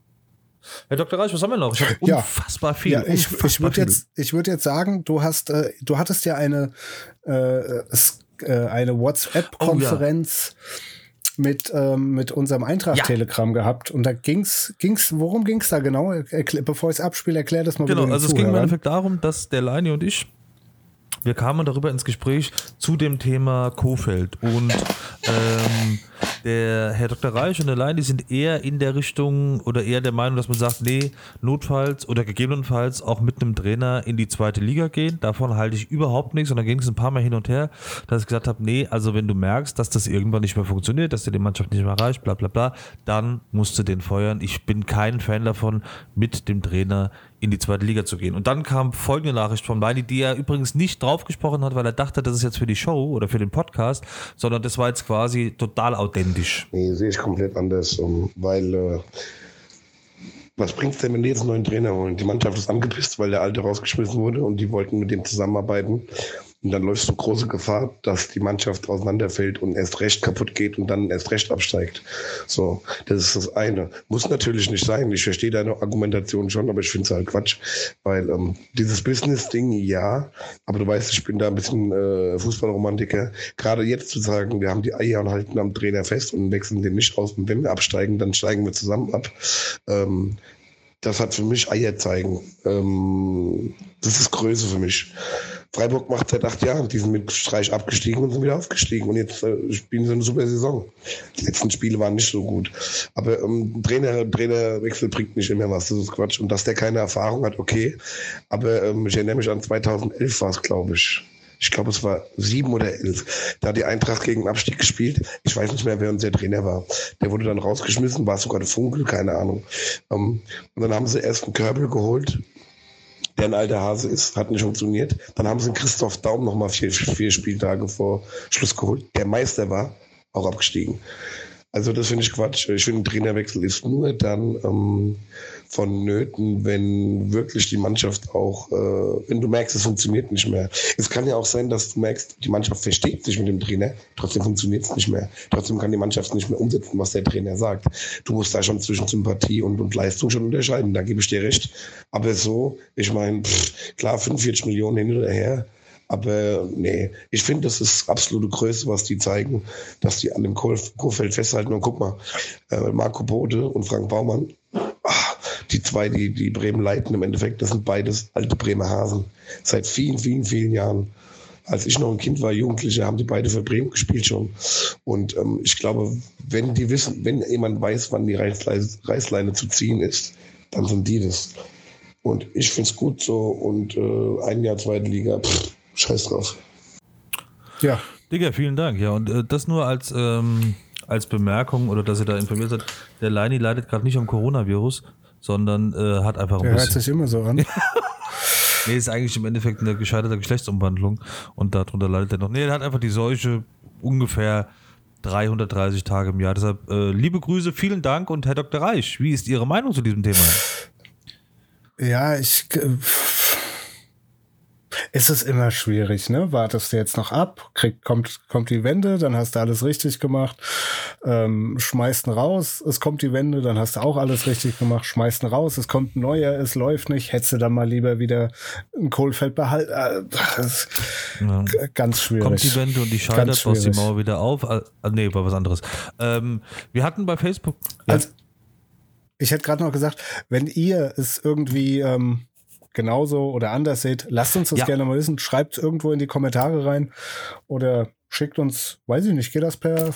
Herr Dr. Reich, was haben wir noch? Ich habe Ja. unfassbar viel. Ja, ich, ich würde jetzt, ich würde jetzt sagen, du hast, äh, du hattest ja eine, äh, es- äh, eine WhatsApp-Konferenz mit, ähm, mit unserem Eintracht-Telegramm gehabt und da ging's, ging's, worum ging's da genau? Erklär, bevor ich es abspiele, erklär das mal Genau, also es ging im Zuhörern. Endeffekt darum, dass der Leini und ich, wir kamen darüber ins Gespräch zu dem Thema Kofeld und ähm, der Herr Dr. Reich und der Leini sind eher in der Richtung oder eher der Meinung, dass man sagt, nee, notfalls oder gegebenenfalls auch mit einem Trainer in die zweite Liga gehen. Davon halte ich überhaupt nichts und dann ging es ein paar Mal hin und her, dass ich gesagt habe, nee, also wenn du merkst, dass das irgendwann nicht mehr funktioniert, dass dir die Mannschaft nicht mehr reicht, bla bla bla, dann musst du den feuern. Ich bin kein Fan davon, mit dem Trainer in die zweite Liga zu gehen. Und dann kam folgende Nachricht von Leini, die er übrigens nicht drauf gesprochen hat, weil er dachte, das ist jetzt für die Show oder für den Podcast, sondern das war jetzt quasi total authentisch. Nee, sehe ich komplett anders, um, weil äh, was bringt's denn, wenn die jetzt einen neuen Trainer holen? Die Mannschaft ist angepisst, weil der alte rausgeschmissen wurde und die wollten mit dem zusammenarbeiten. Und dann läufst du große Gefahr, dass die Mannschaft auseinanderfällt und erst recht kaputt geht und dann erst recht absteigt. So, das ist das eine. Muss natürlich nicht sein. Ich verstehe deine Argumentation schon, aber ich finde es halt Quatsch. Weil ähm, dieses Business-Ding, ja, aber du weißt, ich bin da ein bisschen äh, Fußballromantiker. Gerade jetzt zu sagen, wir haben die Eier und halten am Trainer fest und wechseln den nicht aus. Und wenn wir absteigen, dann steigen wir zusammen ab. Ähm, das hat für mich Eier zeigen. Ähm, das ist Größe für mich. Freiburg macht seit acht Jahren, die sind mit Streich abgestiegen und sind wieder aufgestiegen. Und jetzt äh, spielen sie eine super Saison. Die letzten Spiele waren nicht so gut. Aber ähm, Trainer, Trainerwechsel bringt nicht immer was. Das ist Quatsch. Und dass der keine Erfahrung hat, okay. Aber ähm, ich erinnere mich an 2011 war es, glaube ich. Ich glaube, es war sieben oder elf. Da hat die Eintracht gegen den Abstieg gespielt. Ich weiß nicht mehr, wer unser Trainer war. Der wurde dann rausgeschmissen, war sogar der Funkel, keine Ahnung. Ähm, und dann haben sie erst einen Körbel geholt, der ein alter Hase ist, hat nicht funktioniert. Dann haben sie einen Christoph Daum nochmal vier, vier Spieltage vor Schluss geholt, der Meister war, auch abgestiegen. Also das finde ich Quatsch. Ich finde, Trainerwechsel ist nur dann ähm, vonnöten, wenn wirklich die Mannschaft auch, äh, wenn du merkst, es funktioniert nicht mehr. Es kann ja auch sein, dass du merkst, die Mannschaft versteht sich mit dem Trainer, trotzdem funktioniert es nicht mehr. Trotzdem kann die Mannschaft nicht mehr umsetzen, was der Trainer sagt. Du musst da schon zwischen Sympathie und, und Leistung schon unterscheiden, da gebe ich dir recht. Aber so, ich meine, klar, 45 Millionen hin oder her, Aber nee, ich finde, das ist absolute Größe, was die zeigen, dass die an dem Kurfeld festhalten. Und guck mal, äh, Marco Bode und Frank Baumann, ach, die zwei, die, die Bremen leiten im Endeffekt, das sind beides alte Bremer Hasen. Seit vielen, vielen, vielen Jahren. Als ich noch ein Kind war, Jugendliche, haben die beide für Bremen gespielt schon. Und ähm, ich glaube, wenn die wissen, wenn jemand weiß, wann die Reißleine, Reißleine zu ziehen ist, dann sind die das. Und ich finde es gut so. Und äh, ein Jahr zweite Liga, pff, scheiß drauf. Ja. Digga, vielen Dank. Ja, und äh, das nur als, ähm, als Bemerkung oder dass ihr da informiert seid. Der Leini leidet gerade nicht am Coronavirus, sondern äh, hat einfach ein Der hört sich immer so an. nee, ist eigentlich im Endeffekt eine gescheiterte Geschlechtsumwandlung und darunter leidet er noch. Nee, er hat einfach die Seuche ungefähr 330 Tage im Jahr. Deshalb äh, liebe Grüße, vielen Dank und Herr Dr. Reich, wie ist Ihre Meinung zu diesem Thema? Ja, ich. Äh, ist es immer schwierig, ne? Wartest du jetzt noch ab, krieg, kommt, kommt die Wende, dann hast du alles richtig gemacht, ähm, schmeißt ihn raus, es kommt die Wende, dann hast du auch alles richtig gemacht, schmeißt ihn raus, es kommt ein neuer, es läuft nicht, hättest du dann mal lieber wieder ein Kohlfeld behalten. Äh, ja. Ganz schwierig. Kommt die Wende und die scheitert, baust die Mauer wieder auf. Äh, nee, war was anderes. Ähm, wir hatten bei Facebook. Ja. Also, ich hätte gerade noch gesagt, wenn ihr es irgendwie ähm, genauso oder anders seht, lasst uns das ja. gerne mal wissen. Schreibt irgendwo in die Kommentare rein oder schickt uns, weiß ich nicht, geht das per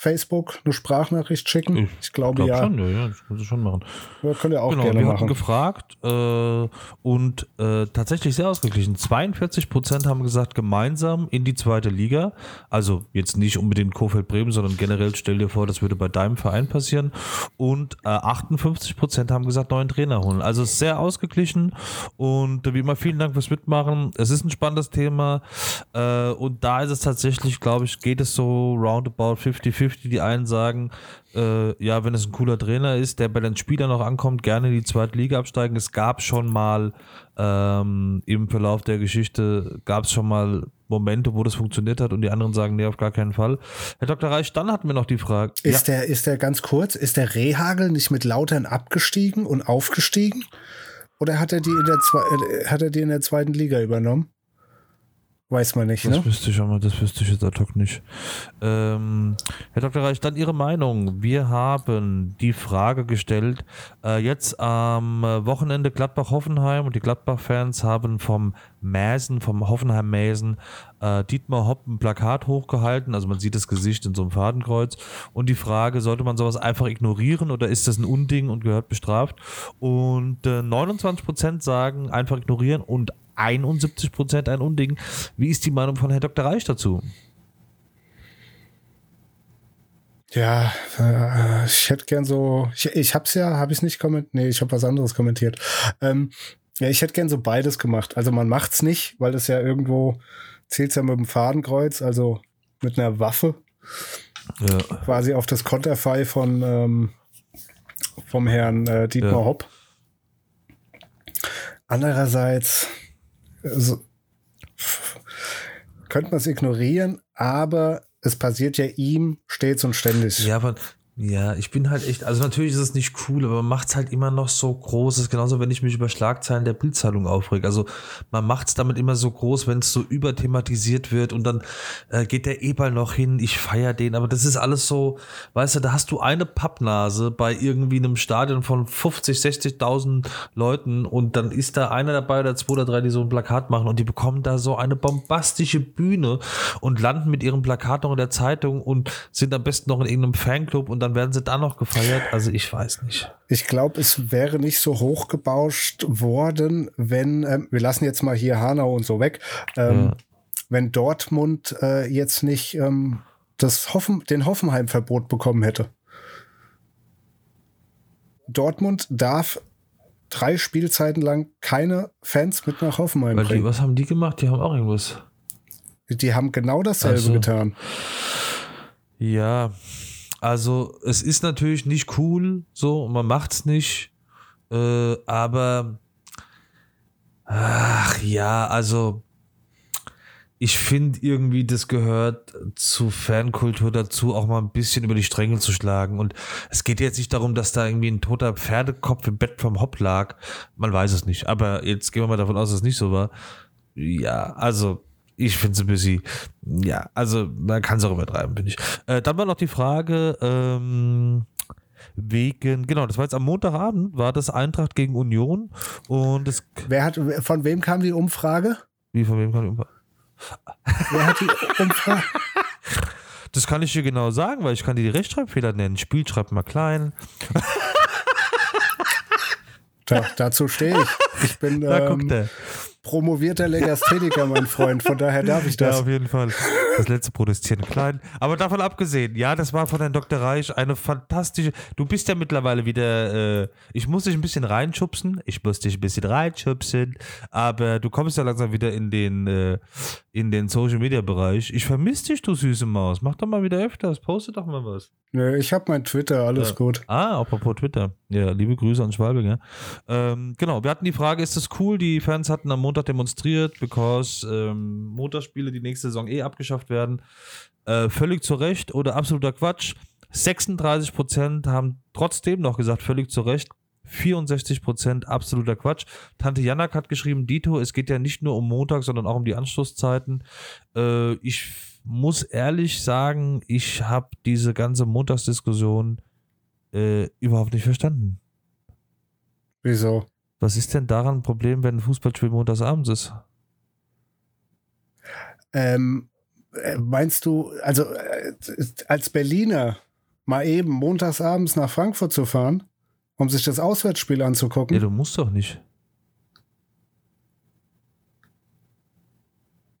Facebook eine Sprachnachricht schicken? Ich, ich glaube glaub ja. Schon, ja, das könnt ihr schon machen. Ja, könnt ihr auch genau, gerne wir machen. haben gefragt äh, und äh, tatsächlich sehr ausgeglichen. 42 Prozent haben gesagt, gemeinsam in die zweite Liga. Also jetzt nicht unbedingt Kofeld-Bremen, sondern generell stell dir vor, das würde bei deinem Verein passieren. Und äh, 58 Prozent haben gesagt, neuen Trainer holen. Also sehr ausgeglichen und wie immer vielen Dank fürs Mitmachen. Es ist ein spannendes Thema äh, und da ist es tatsächlich, glaube ich, geht es so roundabout 50-50 50 Die einen sagen, äh, ja, wenn es ein cooler Trainer ist, der bei den Spielern noch ankommt, gerne in die zweite Liga absteigen. Es gab schon mal ähm, im Verlauf der Geschichte, gab es schon mal Momente, wo das funktioniert hat und die anderen sagen, nee, auf gar keinen Fall. Herr Dr. Reich, dann hatten wir noch die Frage. Ist, ja. der, ist der ganz kurz, ist der Rehagel nicht mit Lautern abgestiegen und aufgestiegen? Oder hat er die in der, äh, hat er die in der zweiten Liga übernommen? Weiß man nicht, das ne? Wüsste ich aber, das wüsste ich jetzt ad hoc nicht. Ähm, Herr Dr. Reich, dann Ihre Meinung. Wir haben die Frage gestellt, äh, jetzt am Wochenende Gladbach-Hoffenheim und die Gladbach-Fans haben vom Mäsen, vom Hoffenheim-Mäsen, äh, Dietmar Hopp ein Plakat hochgehalten, also man sieht das Gesicht in so einem Fadenkreuz und die Frage, sollte man sowas einfach ignorieren oder ist das ein Unding und gehört bestraft? Und äh, 29% sagen einfach ignorieren und 71 Prozent ein Unding. Wie ist die Meinung von Herrn Dr. Reich dazu? Ja, äh, ich hätte gern so, ich, ich hab's ja, habe ich nicht kommentiert, nee, ich habe was anderes kommentiert. Ähm, ja, ich hätte gern so beides gemacht. Also man macht's nicht, weil das ja irgendwo zählt ja mit dem Fadenkreuz, also mit einer Waffe. Ja. Quasi auf das Konterfei von ähm, vom Herrn äh, Dietmar ja. Hopp. Andererseits, also, könnte man es ignorieren, aber es passiert ja ihm stets und ständig. Ja, aber ja, ich bin halt echt, also natürlich ist es nicht cool, aber man macht es halt immer noch so groß. Das ist genauso, wenn ich mich über Schlagzeilen der Bildzeitung aufrege. Also man macht es damit immer so groß, wenn es so überthematisiert wird und dann äh, geht der Eberl noch hin, ich feiere den, aber das ist alles so, weißt du, da hast du eine Pappnase bei irgendwie einem Stadion von 50, 60.000 Leuten und dann ist da einer dabei oder zwei oder drei, die so ein Plakat machen und die bekommen da so eine bombastische Bühne und landen mit ihrem Plakat noch in der Zeitung und sind am besten noch in irgendeinem Fanclub und dann dann werden sie da noch gefeiert. Also ich weiß nicht. Ich glaube, es wäre nicht so hochgebauscht worden, wenn, ähm, wir lassen jetzt mal hier Hanau und so weg, ähm, ja. wenn Dortmund äh, jetzt nicht ähm, das Hoffen, den Hoffenheim-Verbot bekommen hätte. Dortmund darf drei Spielzeiten lang keine Fans mit nach Hoffenheim Weil bringen. Die, was haben die gemacht? Die haben auch irgendwas. Die haben genau dasselbe so. getan. Ja, also es ist natürlich nicht cool, so, man macht es nicht, äh, aber ach ja, also ich finde irgendwie, das gehört zu Fankultur dazu, auch mal ein bisschen über die Stränge zu schlagen. Und es geht jetzt nicht darum, dass da irgendwie ein toter Pferdekopf im Bett vom Hopp lag. Man weiß es nicht. Aber jetzt gehen wir mal davon aus, dass es nicht so war. Ja, also ich finde es ein bisschen, ja, also man kann es auch übertreiben, finde ich. Äh, dann war noch die Frage, ähm, wegen, genau, das war jetzt am Montagabend, war das Eintracht gegen Union und es, Wer hat, von wem kam die Umfrage? wie von wem kann ich Wer hat die Umfrage? Das kann ich dir genau sagen, weil ich kann dir die Rechtschreibfehler nennen. Spiel schreibt mal klein. Da, dazu stehe ich. Ich bin Da ähm, guckt er. Promovierter Legastheniker, mein Freund. Von daher darf ich Ja, das. auf jeden Fall. Das letzte Protestieren klein. Aber davon abgesehen, ja, das war von Herrn Dr. Reich eine fantastische. Du bist ja mittlerweile wieder. Äh, ich muss dich ein bisschen reinschubsen. Ich muss dich ein bisschen reinschubsen. Aber du kommst ja langsam wieder in den, äh, in den Social Media Bereich. Ich vermisse dich, du süße Maus. Mach doch mal wieder öfters. Poste doch mal was. Nö, ich habe mein Twitter, alles Ja. gut. Ah, apropos Twitter. Ja, liebe Grüße an Schwalbe, ähm, Genau, wir hatten die Frage, ist das cool? Die Fans hatten am Montag demonstriert, because ähm, Montagsspiele die nächste Saison eh abgeschafft werden. Äh, völlig zu Recht oder absoluter Quatsch. 36% haben trotzdem noch gesagt, völlig zu Recht. 64% absoluter Quatsch. Tante Janak hat geschrieben, Dito, es geht ja nicht nur um Montag, sondern auch um die Anschlusszeiten. Äh, ich muss ehrlich sagen, ich habe diese ganze Montagsdiskussion äh, überhaupt nicht verstanden. Wieso? Was ist denn daran ein Problem, wenn ein Fußballspiel montags abends ist? Ähm, äh, meinst du, also äh, als Berliner mal eben montagsabends nach Frankfurt zu fahren, um sich das Auswärtsspiel anzugucken? Ja, du musst doch nicht.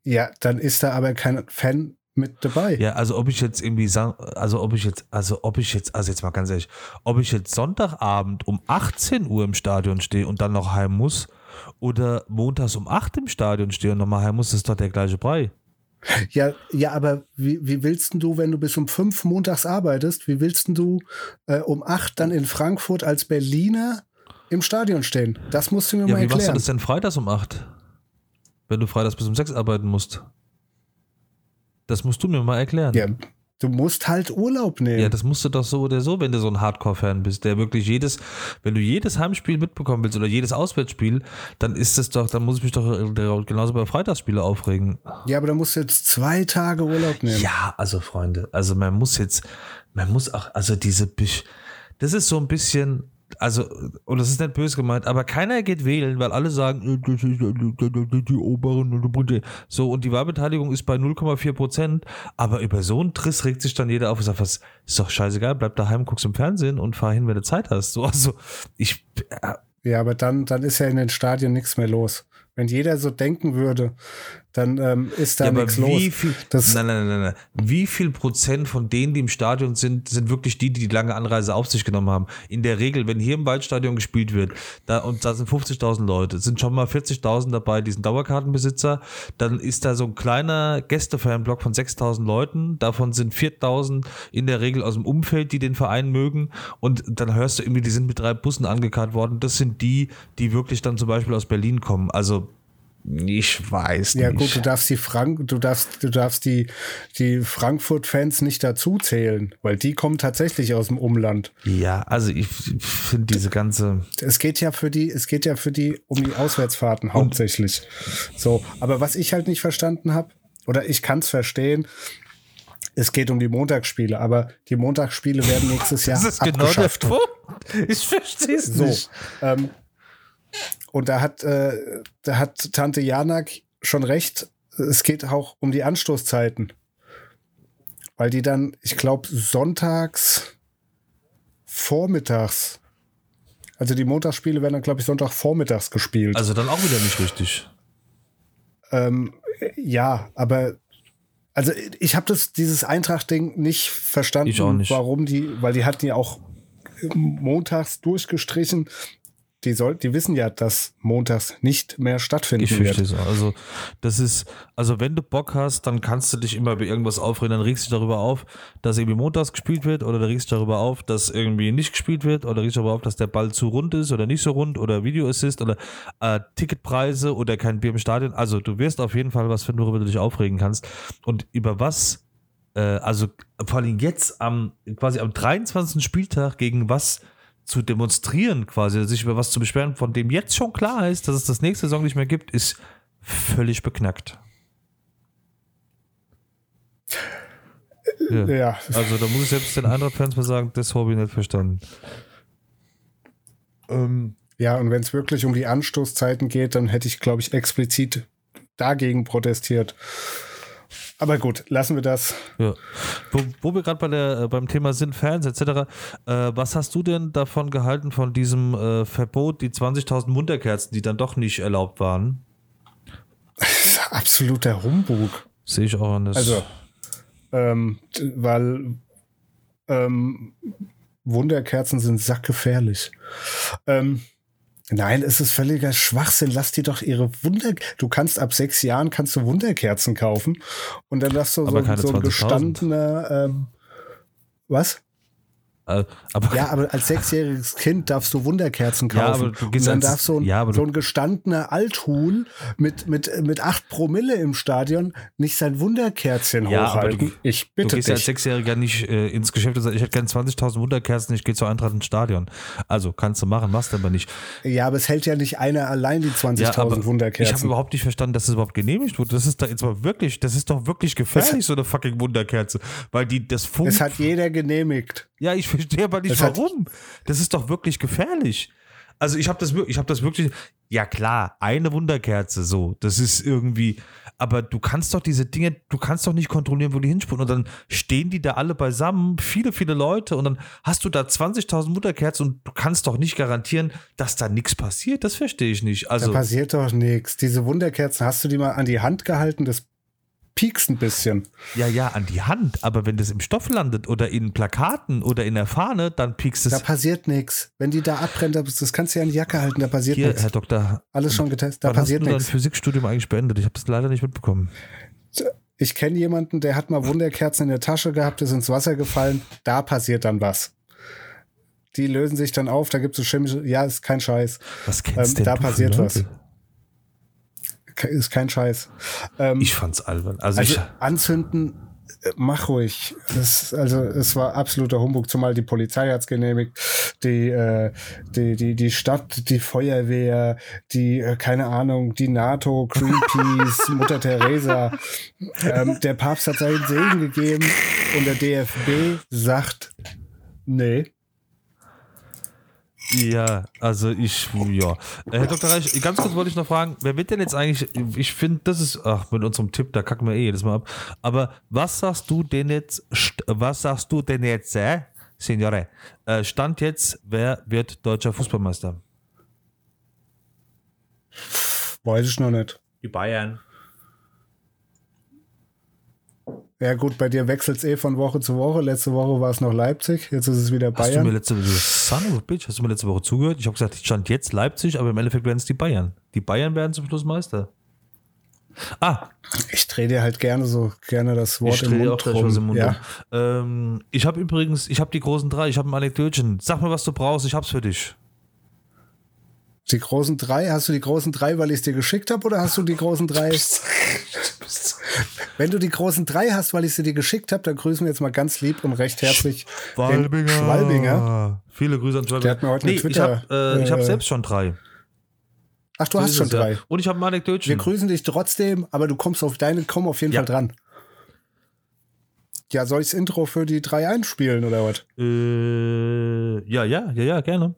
Ja, dann ist da aber kein Fan mit dabei. Ja, also ob ich jetzt irgendwie sagen, also ob ich jetzt, also ob ich jetzt, also jetzt mal ganz ehrlich, ob ich jetzt Sonntagabend um 18 Uhr im Stadion stehe und dann noch heim muss oder montags um 8 im Stadion stehe und nochmal heim muss, ist doch der gleiche Brei. Ja, ja, aber wie, wie willst denn du, wenn du bis um fünf montags arbeitest, wie willst denn du äh, um acht dann in Frankfurt als Berliner im Stadion stehen? Das musst du mir Ja, mal wie machst du erklären. das denn freitags um 8? Wenn du freitags bis um 6 arbeiten musst. Das musst du mir mal erklären. Ja, du musst halt Urlaub nehmen. Ja, das musst du doch so oder so, wenn du so ein Hardcore-Fan bist, der wirklich jedes, wenn du jedes Heimspiel mitbekommen willst oder jedes Auswärtsspiel, dann ist es doch, dann muss ich mich doch genauso bei Freitagsspiele aufregen. ja, aber da musst du jetzt zwei Tage Urlaub nehmen. Ja, also Freunde, also man muss jetzt, man muss auch, also diese, das ist so ein bisschen, also, und das ist nicht böse gemeint, aber keiner geht wählen, weil alle sagen, äh, das ist äh, die Oberen und die- so, und die Wahlbeteiligung ist bei 0,4 Prozent, aber über so einen Triss regt sich dann jeder auf und sagt, was, ist doch scheißegal, bleib daheim, guckst im Fernsehen und fahr hin, wenn du Zeit hast. So, also, ich, äh, Ja, aber dann, dann ist ja in den Stadien nichts mehr los. Wenn jeder so denken würde, dann ähm, ist da Ja, nichts los. wie viel, Das- nein, nein, nein, nein. Wie viel Prozent von denen, die im Stadion sind, sind wirklich die, die die lange Anreise auf sich genommen haben? In der Regel, wenn hier im Waldstadion gespielt wird, da, und da sind 50.000 Leute, sind schon mal 40.000 dabei, die sind Dauerkartenbesitzer, dann ist da so ein kleiner Gästefanblock von 6.000 Leuten, davon sind 4.000 in der Regel aus dem Umfeld, die den Verein mögen und dann hörst du irgendwie, die sind mit drei Bussen angekarrt worden, das sind die, die wirklich dann zum Beispiel aus Berlin kommen, also ich weiß Ja nicht. gut, du darfst die Frank, du darfst, du darfst die, die Frankfurt-Fans nicht dazu zählen, weil die kommen tatsächlich aus dem Umland. Ja, also ich finde diese ganze. Es geht ja für die, es geht ja für die um die Auswärtsfahrten hauptsächlich. So, aber was ich halt nicht verstanden habe, oder ich kann es verstehen, es geht um die Montagsspiele, aber die Montagsspiele werden nächstes Jahr Das ist genau der abgeschafft. Punkt. Ich verstehe es So, nicht. ähm, und da hat, äh, da hat Tante Janak schon recht. Es geht auch um die Anstoßzeiten. Weil die dann, ich glaube, sonntags vormittags, also die Montagsspiele werden dann, glaube ich, Sonntag vormittags gespielt. Also dann auch wieder nicht richtig. Ähm, ja, aber also ich habe das dieses Eintracht-Ding nicht verstanden, Ich auch nicht. warum die, weil die hatten ja auch montags durchgestrichen. Die soll, die wissen ja, dass montags nicht mehr stattfinden Ich wird. auch. Also, das ist, also wenn du Bock hast, dann kannst du dich immer über irgendwas aufregen, dann regst du dich darüber auf, dass irgendwie montags gespielt wird, oder du regst darüber auf, dass irgendwie nicht gespielt wird, oder regst darüber auf, dass der Ball zu rund ist oder nicht so rund, oder Videoassist oder äh, Ticketpreise oder kein Bier im Stadion. Also du wirst auf jeden Fall was finden, worüber du dich aufregen kannst. Und über was, äh, also vor allem jetzt am, quasi am 23. Spieltag gegen was zu demonstrieren quasi, also sich über was zu beschweren, von dem jetzt schon klar ist, dass es das nächste Saison nicht mehr gibt, ist völlig beknackt. Äh, ja. ja. Also da muss ich selbst den anderen Fans mal sagen, das habe ich nicht verstanden. Ähm, ja, und wenn es wirklich um die Anstoßzeiten geht, dann hätte ich, glaube ich, explizit dagegen protestiert. Aber gut, lassen wir das. ja. Wo, wo wir gerade bei der, äh, beim Thema sind, Fans etc., äh, was hast du denn davon gehalten, von diesem äh, Verbot, die 20.000 Wunderkerzen, die dann doch nicht erlaubt waren? Das ist absoluter Humbug. Sehe ich auch anders. Also, ähm, weil ähm, Wunderkerzen sind sackgefährlich. Ähm, nein, es ist völliger Schwachsinn. Lass die doch ihre Wunder. Du kannst ab sechs Jahren kannst du Wunderkerzen kaufen und dann darfst du so, so ein 20.000. gestandener. Ähm, was? Äh, aber Ja, aber als sechsjähriges Kind darfst du Wunderkerzen kaufen. Ja, aber du gehst und dann als- darf so ein, ja, du- so ein gestandener Althuhn mit, mit, mit acht Promille im Stadion nicht sein Wunderkerzchen Ja, hochhalten. du- ich du bitte gehst ja als dich. Sechsjähriger nicht äh, ins Geschäft und sagst, ich hätte gerne 20.000 Wunderkerzen, ich gehe zur Eintracht ins Stadion. Also kannst du machen, machst du aber nicht. Ja, aber es hält ja nicht einer allein die 20.000 Ja, aber ich habe Wunderkerzen. überhaupt nicht verstanden, dass das überhaupt genehmigt wurde. Das ist doch jetzt mal wirklich, das ist doch wirklich gefährlich, so eine fucking Wunderkerze. Weil die, das Funk. Es hat jeder genehmigt. Ja, ich verstehe aber nicht hat- warum. Das ist doch wirklich gefährlich. Also ich habe das, ich habe das wirklich. Ja klar, eine Wunderkerze, so, das ist irgendwie. Aber du kannst doch diese Dinge, du kannst doch nicht kontrollieren, wo die hinspulen. Und dann stehen die da alle beisammen, viele, viele Leute, und dann hast du da 20.000 Wunderkerzen und du kannst doch nicht garantieren, dass da nichts passiert. Das verstehe ich nicht. Da Also passiert doch nichts. Diese Wunderkerzen, hast du die mal an die Hand gehalten? Das piekst ein bisschen. ja, ja, an die Hand. Aber wenn das im Stoff landet oder in Plakaten oder in der Fahne, dann piekst Da es. passiert nichts. Wenn die da abbrennt, das kannst du ja an die Jacke halten, da passiert nichts. Herr Doktor, Alles schon getestet, da passiert du dein nichts. Physikstudium eigentlich beendet? Ich habe das leider nicht mitbekommen. Ich kenne jemanden, der hat mal Wunderkerzen in der Tasche gehabt, ist ins Wasser gefallen, da passiert dann was. Die lösen sich dann auf, da gibt es so chemische, ja, ist kein Scheiß. Was kennst Ähm, denn da passiert was. Ist kein Scheiß. Ähm, Ich fand's albern. Also, also ich, anzünden, äh, mach ruhig. Das, also es war absoluter Humbug, zumal die Polizei hat's genehmigt, die, äh, die, die, die Stadt, die Feuerwehr, die, äh, keine Ahnung, die NATO, Greenpeace, Mutter Teresa. Ähm, der Papst hat seinen Segen gegeben und der DFB sagt, nee. Ja, also ich, ja. Äh, Herr Dr. Reich, ganz kurz wollte ich noch fragen, wer wird denn jetzt eigentlich, ich finde, das ist, ach, mit unserem Tipp, da kacken wir eh jedes Mal ab. Aber was sagst du denn jetzt, was sagst du denn jetzt, äh, Signore, äh, Stand jetzt, wer wird deutscher Fußballmeister? Weiß ich noch nicht. Die Bayern. Ja gut, bei dir wechselt's eh von Woche zu Woche. Letzte Woche war es noch Leipzig, jetzt ist es wieder Hast du mir Bayern. letzte Woche, Son of a Bitch, hast du mir letzte Woche zugehört? Ich habe gesagt, stand jetzt Leipzig, aber im Endeffekt werden es die Bayern. Die Bayern werden zum Schluss Meister. Ah, Ich drehe dir halt gerne so gerne das Wort ich im Mund auch rum. was im Mund. ja. um. Ähm, ich habe übrigens, ich habe die großen drei, ich habe ein Anekdötchen. Sag mir, was du brauchst, ich hab's für dich. Die großen drei, hast du die großen drei, weil ich es dir geschickt habe, oder hast du die großen drei? Wenn du die großen drei hast, weil ich sie dir geschickt habe, dann grüßen wir jetzt mal ganz lieb und recht herzlich den Schwalbinger. Viele Grüße an Schwalbinger. Der hat mir heute nee, Twitter- Ich habe äh, hab äh, selbst schon drei. Ach, du So hast schon es, ja. drei. Und ich habe ein Wir Anekdötchen. grüßen dich trotzdem, aber du kommst auf deine, komm auf jeden Ja. Fall dran. Ja, soll ich das Intro für die drei einspielen oder was? Äh, ja, ja, ja, ja, gerne.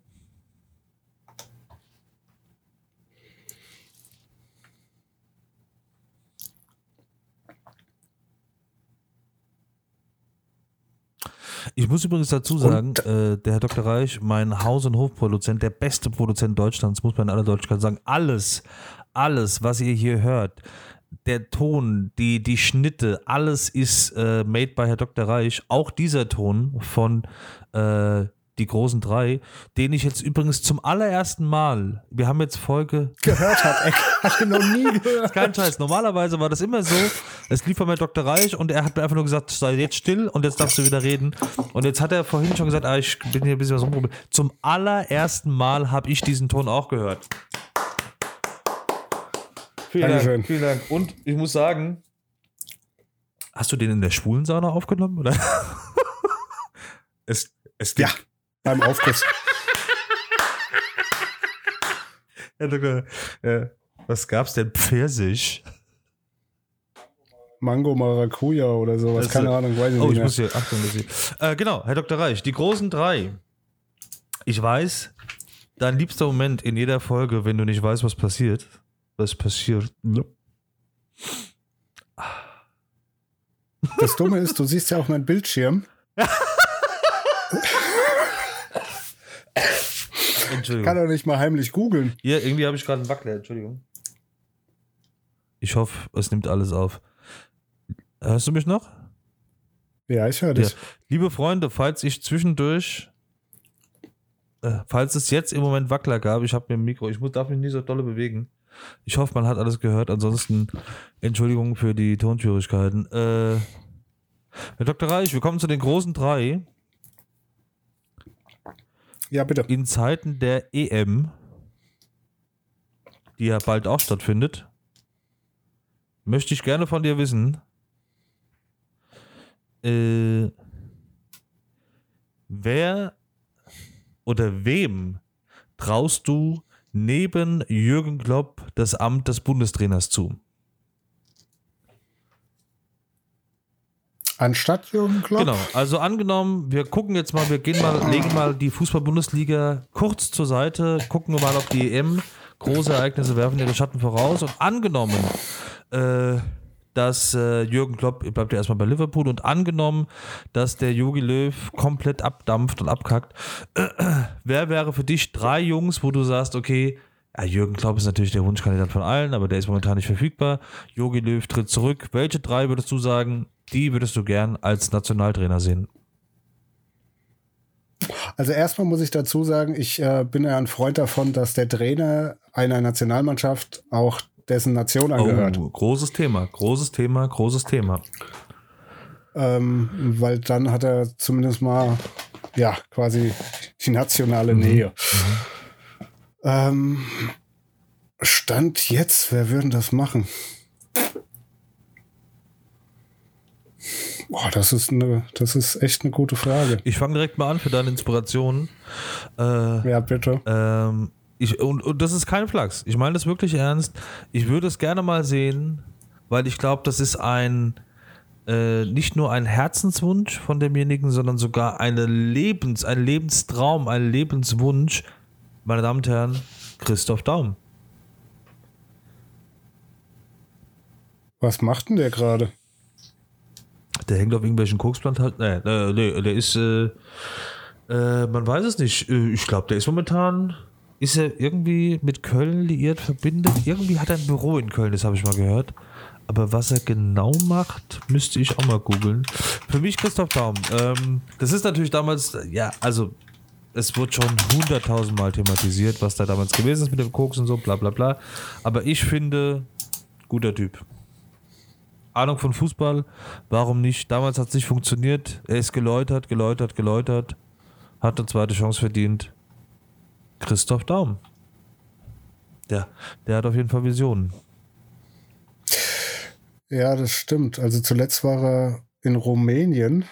Ich muss übrigens dazu sagen, äh, der Herr Dr. Reich, mein Haus- und Hofproduzent, der beste Produzent Deutschlands, muss man in aller Deutschland sagen. Alles, alles, was ihr hier hört, der Ton, die, die Schnitte, alles ist äh, made by Herr Dr. Reich. Auch dieser Ton von äh, Die großen drei, den ich jetzt übrigens zum allerersten Mal, wir haben jetzt Folge Gehört hat. Ey, hab ich noch nie gehört. kein Scheiß. Normalerweise war das immer so, es lief von mir Dr. Reich und er hat mir einfach nur gesagt, sei jetzt still und jetzt darfst du wieder reden. Und jetzt hat er vorhin schon gesagt, ah, ich bin hier ein bisschen was rumprobiert. Zum allerersten Mal habe ich diesen Ton auch gehört. Vielen Dankeschön. Dank, vielen Dank. Und ich muss sagen, hast du den in der schwulen Sauna aufgenommen? Oder? es, es Ja, beim Aufguss. Herr Dr. Ja, was gab's denn? Pfirsich? Mango Maracuja oder sowas. Das- Keine Ahnung, weiß ich Oh, nicht ich mehr. muss hier, Achtung, das hier. Äh, genau, Herr Dr. Reich, die großen drei. Ich weiß, dein liebster Moment in jeder Folge, wenn du nicht weißt, was passiert, was passiert. Das Dumme ist, du siehst ja auch meinen Bildschirm. Entschuldigung. Kann doch nicht mal heimlich googeln. Hier, irgendwie habe ich gerade einen Wackler, Entschuldigung. Ich hoffe, es nimmt alles auf. Hörst du mich noch? Ja, ich höre Ja. dich. Liebe Freunde, falls ich zwischendurch, äh, falls es jetzt im Moment Wackler gab, ich habe mir ein Mikro, ich muss, darf mich nicht so dolle bewegen. Ich hoffe, man hat alles gehört. Ansonsten Entschuldigung für die Tonschwierigkeiten. Äh, Herr Dr. Reich, wir kommen zu den großen drei. Ja, bitte. In Zeiten der EM, die ja bald auch stattfindet, möchte ich gerne von dir wissen, äh, wer oder wem traust du neben Jürgen Klopp das Amt des Bundestrainers zu? Anstatt Jürgen Klopp? Genau, also angenommen, wir gucken jetzt mal, wir gehen mal, legen mal die Fußball-Bundesliga kurz zur Seite, gucken mal auf die EM. Große Ereignisse werfen ihre Schatten voraus und angenommen, äh, dass äh, Jürgen Klopp bleibt ja erstmal bei Liverpool und angenommen, dass der Jogi Löw komplett abdampft und abkackt, wer wäre für dich drei Jungs, wo du sagst, okay, ja, Jürgen Klopp ist natürlich der Wunschkandidat von allen, aber der ist momentan nicht verfügbar. Jogi Löw tritt zurück. Welche drei würdest du sagen, die würdest du gern als Nationaltrainer sehen? Also erstmal muss ich dazu sagen, ich äh, bin ja ein Freund davon, dass der Trainer einer Nationalmannschaft auch dessen Nation angehört. Oh, großes Thema, großes Thema, großes Thema. Ähm, weil dann hat er zumindest mal, ja, quasi die nationale Nähe. Ähm, Stand jetzt, wer würden das machen? Boah, das ist eine, das ist echt eine gute Frage. Ich fange direkt mal an für deine Inspiration. Äh, Ja, bitte. ähm, ich, und, und das ist kein Flachs. Ich meine das wirklich ernst. Ich würde es gerne mal sehen, weil ich glaube, das ist ein äh, nicht nur ein Herzenswunsch von demjenigen, sondern sogar eine Lebens, ein Lebenstraum, ein Lebenswunsch. Meine Damen und Herren, Christoph Daum. Was macht denn der gerade? Der hängt auf irgendwelchen Koksplantagen. Nee, äh, nee, der ist, äh, äh, man weiß es nicht. Äh, Ich glaube, der ist momentan, ist er irgendwie mit Köln liiert, verbindet. Irgendwie hat er ein Büro in Köln, das habe ich mal gehört. Aber was er genau macht, müsste ich auch mal googeln. Für mich Christoph Daum. Ähm, das ist natürlich damals, ja, also es wurde schon hunderttausend Mal thematisiert, was da damals gewesen ist mit dem Koks und so, bla bla bla. Aber ich finde, guter Typ. Ahnung von Fußball, warum nicht? Damals hat es nicht funktioniert. Er ist geläutert, geläutert, geläutert. Hat eine zweite Chance verdient. Christoph Daum. Der, der hat auf jeden Fall Visionen. Ja, das stimmt. Also zuletzt war er in Rumänien.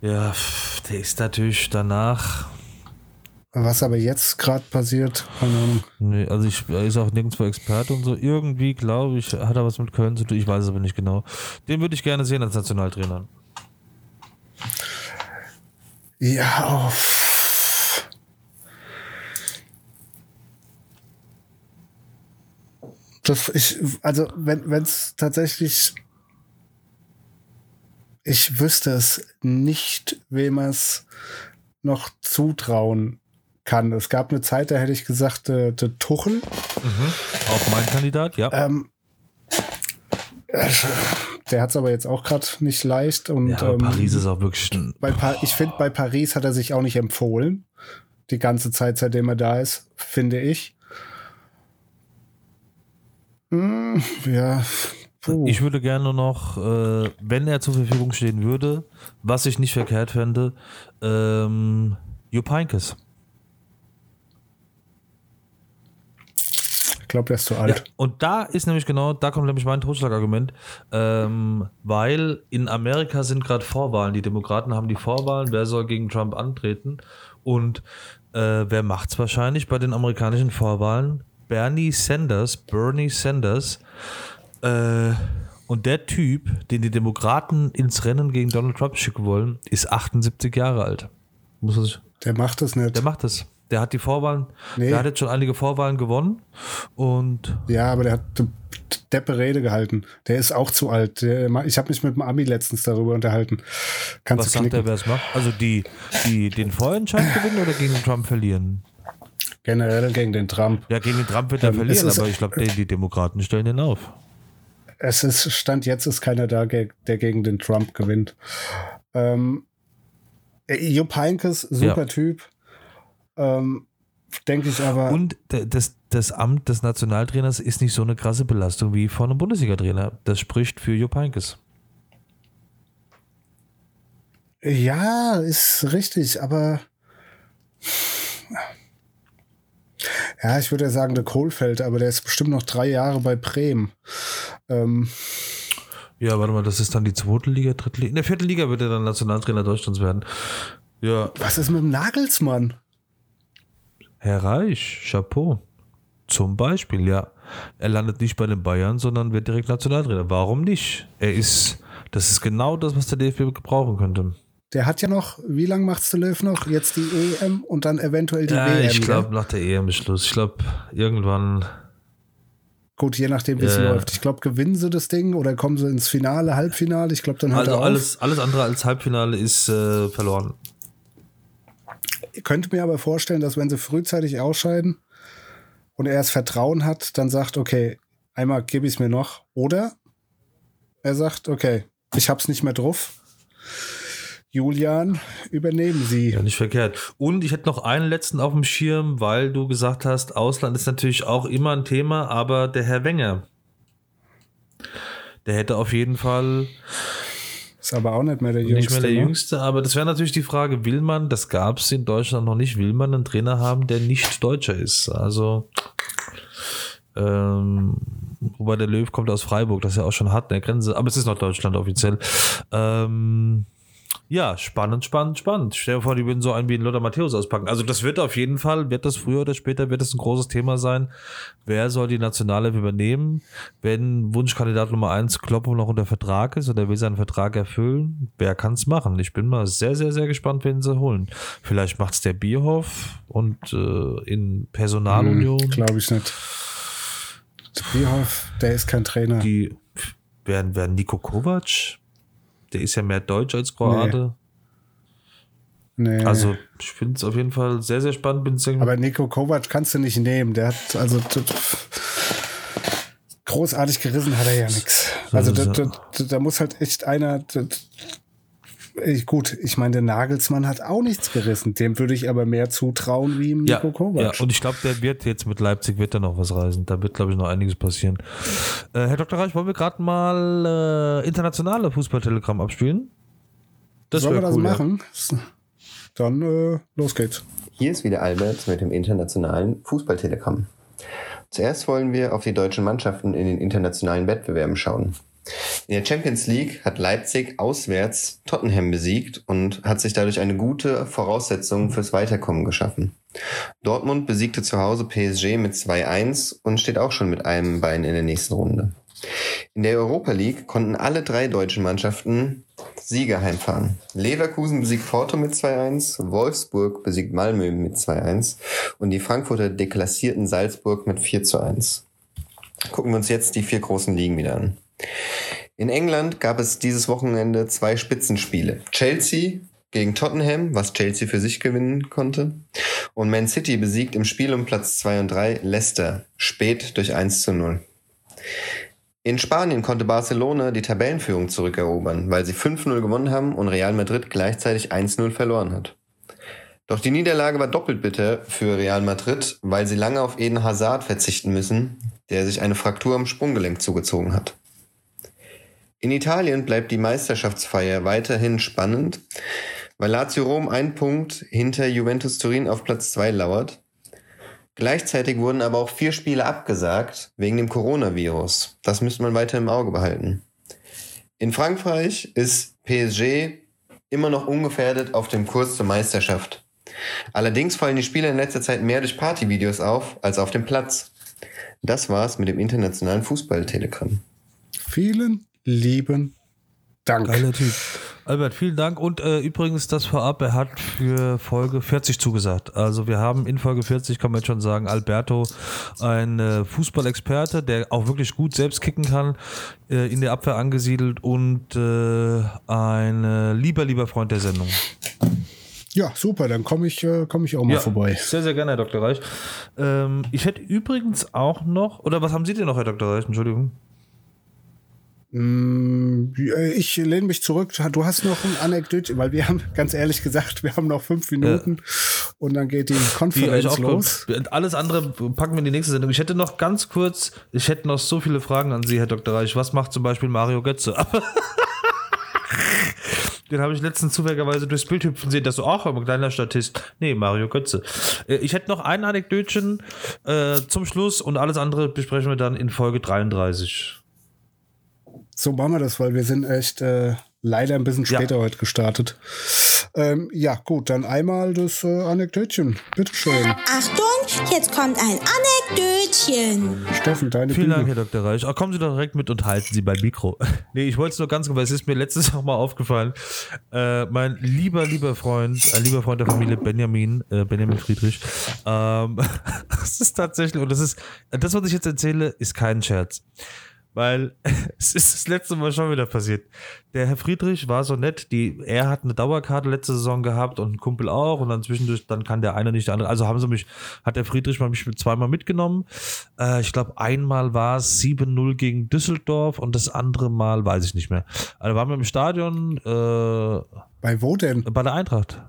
Ja, pff, der ist natürlich danach. Was aber jetzt gerade passiert, keine Ahnung. Nee, also ich, er ist auch nirgendwo Experte und so. Irgendwie, glaube ich, hat er was mit Köln zu tun. Ich weiß es aber nicht genau. Den würde ich gerne sehen als Nationaltrainer. Ja, oh, pff. das ich, also wenn es tatsächlich, ich wüsste es nicht, wem es noch zutrauen kann. Es gab eine Zeit, da hätte ich gesagt, der, der Tuchel. Auch mein Kandidat, ja. Ähm, äh, der hat es aber jetzt auch gerade nicht leicht. Und, ja, ähm, Paris ist auch wirklich ein. bei pa ich finde, bei Paris hat er sich auch nicht empfohlen. Die ganze Zeit, seitdem er da ist, finde ich. Hm, ja. Puh. Ich würde gerne noch, äh, wenn er zur Verfügung stehen würde, was ich nicht verkehrt fände, ähm, Jupp Heynckes. Ich glaube, er ist zu Ja, alt. und da ist nämlich genau, da kommt nämlich mein Totschlagargument, ähm, weil in Amerika sind gerade Vorwahlen. Die Demokraten haben die Vorwahlen, wer soll gegen Trump antreten und äh, wer macht's wahrscheinlich bei den amerikanischen Vorwahlen? Bernie Sanders, Bernie Sanders. Äh, Und der Typ, den die Demokraten ins Rennen gegen Donald Trump schicken wollen, ist 78 Jahre alt. Muss sich, Der macht das nicht. der macht das. Der hat die Vorwahlen, Nee. der hat jetzt schon einige Vorwahlen gewonnen. Und Ja, aber der hat de- deppe Rede gehalten. Der ist auch zu alt. Der, ich habe mich mit dem Ami letztens darüber unterhalten. Kannst was sagt er, wer es macht? Also die, die den Vorentscheid gewinnen oder gegen den Trump verlieren? Generell gegen den Trump. Ja, gegen den Trump wird er Ähm, verlieren, aber ich glaube, die, die Demokraten stellen den auf. Es ist, Stand jetzt ist keiner da, der gegen den Trump gewinnt. Ähm, äh, Jupp Heynckes, super Ja. Typ. Ähm, Denke ich aber. Und das, das Amt des Nationaltrainers ist nicht so eine krasse Belastung wie von einem Bundesliga-Trainer. Das spricht für Jupp Heynckes. Ja, ist richtig, aber. Ja, ich würde ja sagen, der Kohlfeld, aber der ist bestimmt noch drei Jahre bei Bremen. Ähm, Ja, warte mal, das ist dann die zweite Liga, dritte Liga. In der vierten Liga wird er dann Nationaltrainer Deutschlands werden. Ja, was ist mit dem Nagelsmann? Herr Reich, Chapeau. Zum Beispiel, ja. Er landet nicht bei den Bayern, sondern wird direkt Nationaltrainer. Warum nicht? Er ist, das ist genau das, was der DFB gebrauchen könnte. Der hat ja noch, wie lange macht's der Löw noch? Jetzt die EM und dann eventuell die Ja, WM. ich glaube, nach der EM ist Schluss. Ich glaube, irgendwann. Gut, je nachdem, wie es Ja, läuft. Ich glaube, gewinnen sie das Ding oder kommen sie ins Finale, Halbfinale. Ich glaube, dann hört Also alles, alles andere als Halbfinale ist äh, verloren. Ich könnte mir aber vorstellen, dass wenn sie frühzeitig ausscheiden und er das Vertrauen hat, dann sagt, okay, einmal gebe ich es mir noch. Oder er sagt, okay, ich hab's nicht mehr drauf. Julian, übernehmen Sie. Ja, nicht verkehrt. Und ich hätte noch einen letzten auf dem Schirm, weil du gesagt hast, Ausland ist natürlich auch immer ein Thema, aber der Herr Wenger, der hätte auf jeden Fall Ist aber auch nicht mehr der nicht Jüngste. mehr der ne? Jüngste, aber das wäre natürlich die Frage, will man, das gab es in Deutschland noch nicht, will man einen Trainer haben, der nicht Deutscher ist? Also, ähm, wobei der Löw kommt aus Freiburg, das er auch schon hat, an der Grenze, aber es ist noch Deutschland offiziell. Ähm, ja, spannend, spannend, spannend. Stell dir vor, die würden so einen wie einen Lothar Matthäus auspacken. Also das wird auf jeden Fall, wird das früher oder später, wird das ein großes Thema sein. Wer soll die Nationale übernehmen? Wenn Wunschkandidat Nummer eins Kloppo noch unter Vertrag ist oder will seinen Vertrag erfüllen, wer kann es machen? Ich bin mal sehr, sehr, sehr gespannt, wen sie holen. Vielleicht macht es der Bierhoff und äh, in Personalunion. Hm, Glaube ich nicht. Bierhoff, der ist kein Trainer. Die werden, werden Nico Kovac. Der ist ja mehr Deutsch als Kroate. nee. Also, ich finde es auf jeden Fall sehr, sehr spannend. Bin aber Nico Kovac kannst du nicht nehmen. Der hat also großartig gerissen hat er ja nichts. Also da, da- da muss halt echt einer. Gut, ich meine, der Nagelsmann hat auch nichts gerissen. Dem würde ich aber mehr zutrauen wie ihm ja, Nico Kovac. ja, und ich glaube, der wird jetzt mit Leipzig wird da noch was reisen. Da wird, glaube ich, noch einiges passieren. Äh, Herr Dr. Reich, wollen wir gerade mal äh, internationale Fußballtelegramm abspielen? Das Sollen wir das cool, ja. machen? Dann äh, los geht's. Hier ist wieder Albert mit dem internationalen Fußballtelegramm. Zuerst wollen wir auf die deutschen Mannschaften in den internationalen Wettbewerben schauen. In der Champions League hat Leipzig auswärts Tottenham besiegt und hat sich dadurch eine gute Voraussetzung fürs Weiterkommen geschaffen. Dortmund besiegte zu Hause PSG mit 2-1 und steht auch schon mit einem Bein in der nächsten Runde. In der Europa League konnten alle drei deutschen Mannschaften Siege heimfahren. Leverkusen besiegt Porto mit 2-1, Wolfsburg besiegt Malmö mit 2-1 und die Frankfurter deklassierten Salzburg mit 4-1. Gucken wir uns jetzt die vier großen Ligen wieder an. In England gab es dieses Wochenende zwei Spitzenspiele. Chelsea gegen Tottenham, was Chelsea für sich gewinnen konnte. Und Man City besiegt im Spiel um Platz 2 und 3 Leicester, spät durch 1 zu 0. In Spanien konnte Barcelona die Tabellenführung zurückerobern, weil sie 5-0 gewonnen haben und Real Madrid gleichzeitig 1-0 verloren hat. Doch die Niederlage war doppelt bitter für Real Madrid, weil sie lange auf Eden Hazard verzichten müssen, der sich eine Fraktur am Sprunggelenk zugezogen hat. In Italien bleibt die Meisterschaftsfeier weiterhin spannend, weil Lazio Rom ein Punkt hinter Juventus Turin auf Platz 2 lauert. Gleichzeitig wurden aber auch vier Spiele abgesagt wegen dem Coronavirus. Das müsste man weiter im Auge behalten. In Frankreich ist PSG immer noch ungefährdet auf dem Kurs zur Meisterschaft. Allerdings fallen die Spieler in letzter Zeit mehr durch Partyvideos auf als auf dem Platz. Das war's mit dem internationalen Fußballtelegramm. Vielen lieben Dank. Geiler Typ. Albert, vielen Dank. Und äh, übrigens das vorab, er hat für Folge 40 zugesagt. Also wir haben in Folge 40, kann man jetzt schon sagen, Alberto, ein äh, Fußballexperte, der auch wirklich gut selbst kicken kann, äh, in der Abwehr angesiedelt und äh, ein äh, lieber, lieber Freund der Sendung. Ja, super, dann komme ich, äh, komm ich auch mal Ja, vorbei. Sehr, sehr gerne, Herr Dr. Reich. Ähm, ich hätte übrigens auch noch, oder was haben Sie denn noch, Herr Dr. Reich? Entschuldigung. Mm, Ich lehne mich zurück. Du hast noch ein Anekdote, weil wir haben, ganz ehrlich gesagt, wir haben noch fünf Minuten und dann geht die Konferenz los. Alles andere packen wir in die nächste Sendung. Ich hätte noch ganz kurz, ich hätte noch so viele Fragen an Sie, Herr Dr. Reich. Was macht zum Beispiel Mario Götze? Den habe ich letztens zufälligerweise durchs Bild hüpfen sehen, dass du auch ein kleiner Statist. Nee, Mario Götze. Äh, Ich hätte noch ein Anekdötchen äh, zum Schluss und alles andere besprechen wir dann in Folge 33. So machen wir das, weil wir sind echt äh, leider ein bisschen Ja. später heute gestartet. Ähm, ja, gut, dann einmal das äh, Anekdötchen. Bitteschön. Achtung, jetzt kommt ein Anekdötchen. Steffen, deine Vielen Bühne. Dank, Herr Dr. Reich. Ach, kommen Sie doch direkt mit und halten Sie beim Mikro. nee, ich wollte es nur ganz kurz, weil es ist mir letztes Jahr mal aufgefallen. Äh, mein lieber, lieber Freund, ein lieber Freund der Familie Benjamin, äh, Benjamin Friedrich, ähm, das ist tatsächlich, und das ist, das, was ich jetzt erzähle, ist kein Scherz. Weil es ist das letzte Mal schon wieder passiert. Der Herr Friedrich war so nett, die, er hat eine Dauerkarte letzte Saison gehabt und ein Kumpel auch und dann zwischendurch, dann kann der eine nicht der andere. Also haben sie mich, hat der Friedrich mal mich mit zweimal mitgenommen. Äh, ich glaube, einmal war es 7-0 gegen Düsseldorf und das andere Mal weiß ich nicht mehr. Also waren wir im Stadion äh, Bei wo denn? bei der Eintracht.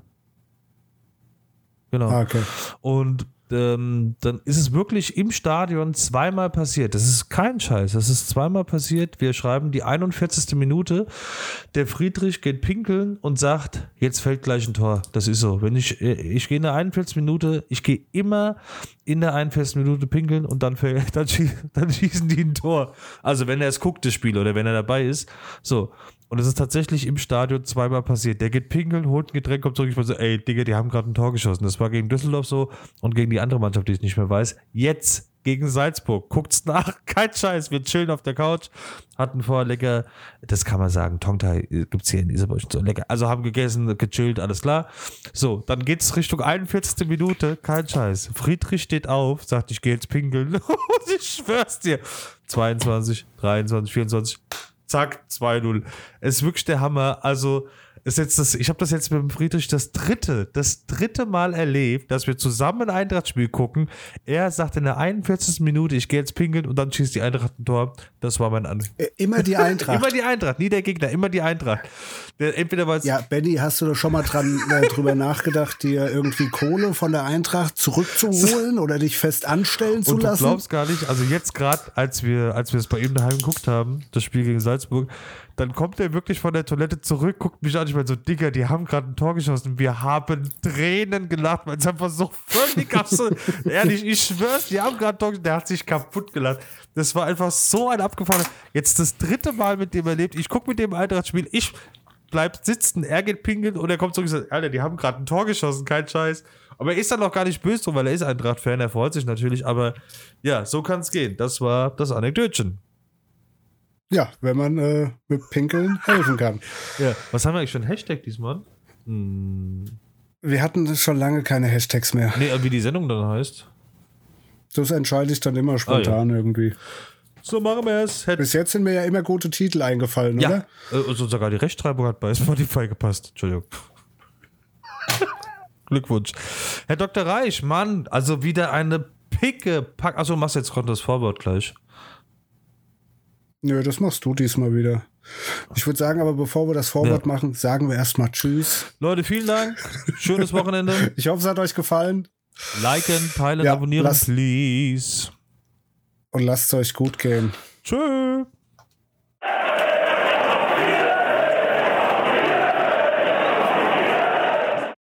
Genau. Ah, okay. Und ähm, dann ist es wirklich im Stadion zweimal passiert. Das ist kein Scheiß. Das ist zweimal passiert. Wir schreiben die 41. Minute. Der Friedrich geht pinkeln und sagt, jetzt fällt gleich ein Tor. Das ist so. Wenn ich, äh, ich gehe in der 41. Minute, ich gehe immer in der 41. Minute pinkeln und dann, fällt, dann, schie dann schießen die ein Tor. Also wenn er es guckt, das Spiel, oder wenn er dabei ist. So. Und es ist tatsächlich im Stadion zweimal passiert. Der geht pinkeln, holt ein Getränk, kommt zurück. Ich war so, ey, Digga, die haben gerade ein Tor geschossen. Das war gegen Düsseldorf so und gegen die andere Mannschaft, die ich nicht mehr weiß. Jetzt gegen Salzburg. Guckt's nach. Kein Scheiß. Wir chillen auf der Couch. Hatten vorher lecker, das kann man sagen, Tongtai gibt's hier in Iserburg so lecker. Also haben gegessen, gechillt, alles klar. So, dann geht's Richtung 41. Minute. Kein Scheiß. Friedrich steht auf, sagt, ich gehe jetzt pinkeln. Ich schwör's dir. 22, 23, 24. Zack, 2-0. Es ist wirklich der Hammer. Also, ist jetzt das, ich habe das jetzt mit dem Friedrich das dritte, das dritte Mal erlebt, dass wir zusammen ein Eintracht-Spiel gucken. Er sagt in der 41. Minute, ich gehe jetzt pinkeln und dann schießt die Eintracht ein Tor. Das war mein An. Äh, Immer die Eintracht. immer die Eintracht, nie der Gegner, immer die Eintracht. Der, entweder weil Ja, Benny, hast du da schon mal dran äh, drüber nachgedacht, dir irgendwie Kohle von der Eintracht zurückzuholen oder dich fest anstellen zu Und du lassen? glaubst gar nicht, also jetzt gerade, als wir, als wir es bei ihm daheim geguckt haben, das Spiel gegen Salzburg, dann kommt er wirklich von der Toilette zurück, guckt mich an, ich meine so, Digga, die haben gerade ein Tor geschossen. Wir haben Tränen gelacht, weil es einfach so völlig absurd. Ehrlich, ich schwör's, die haben gerade ein Tor geschossen. Der hat sich kaputt gelacht. Das war einfach so ein abgefahrener. Jetzt das dritte Mal mit dem erlebt. Ich gucke mit dem Eintracht-Spiel, ich bleib sitzen, er geht pinkeln und er kommt zurück und sagt, Alter, die haben gerade ein Tor geschossen, kein Scheiß. Aber er ist dann auch gar nicht böse drum, weil er ist Eintracht-Fan, er freut sich natürlich, aber ja, so kann es gehen. Das war das Anekdötchen. Ja, wenn man äh, mit Pinkeln helfen kann. Ja. Was haben wir eigentlich für einen Hashtag diesmal? Hm. Wir hatten schon lange keine Hashtags mehr. Nee, wie die Sendung dann heißt. Das entscheide ich dann immer spontan irgendwie. So machen wir es. Bis jetzt sind mir ja immer gute Titel eingefallen, Ja, oder? äh, also sogar die Rechtschreibung hat bei Spotify gepasst. Entschuldigung. Glückwunsch. Herr Dr. Reich, Mann, also wieder eine Picke. Pack. Achso, machst jetzt gerade das Vorwort gleich. Nö, das machst du diesmal wieder. Ich würde sagen, aber bevor wir das Vorwort Ja. machen, sagen wir erstmal Tschüss. Leute, vielen Dank. Schönes Wochenende. Ich hoffe, es hat euch gefallen Liken, teilen, Ja, abonnieren, lasst- please. und lasst es euch gut gehen. Tschüss.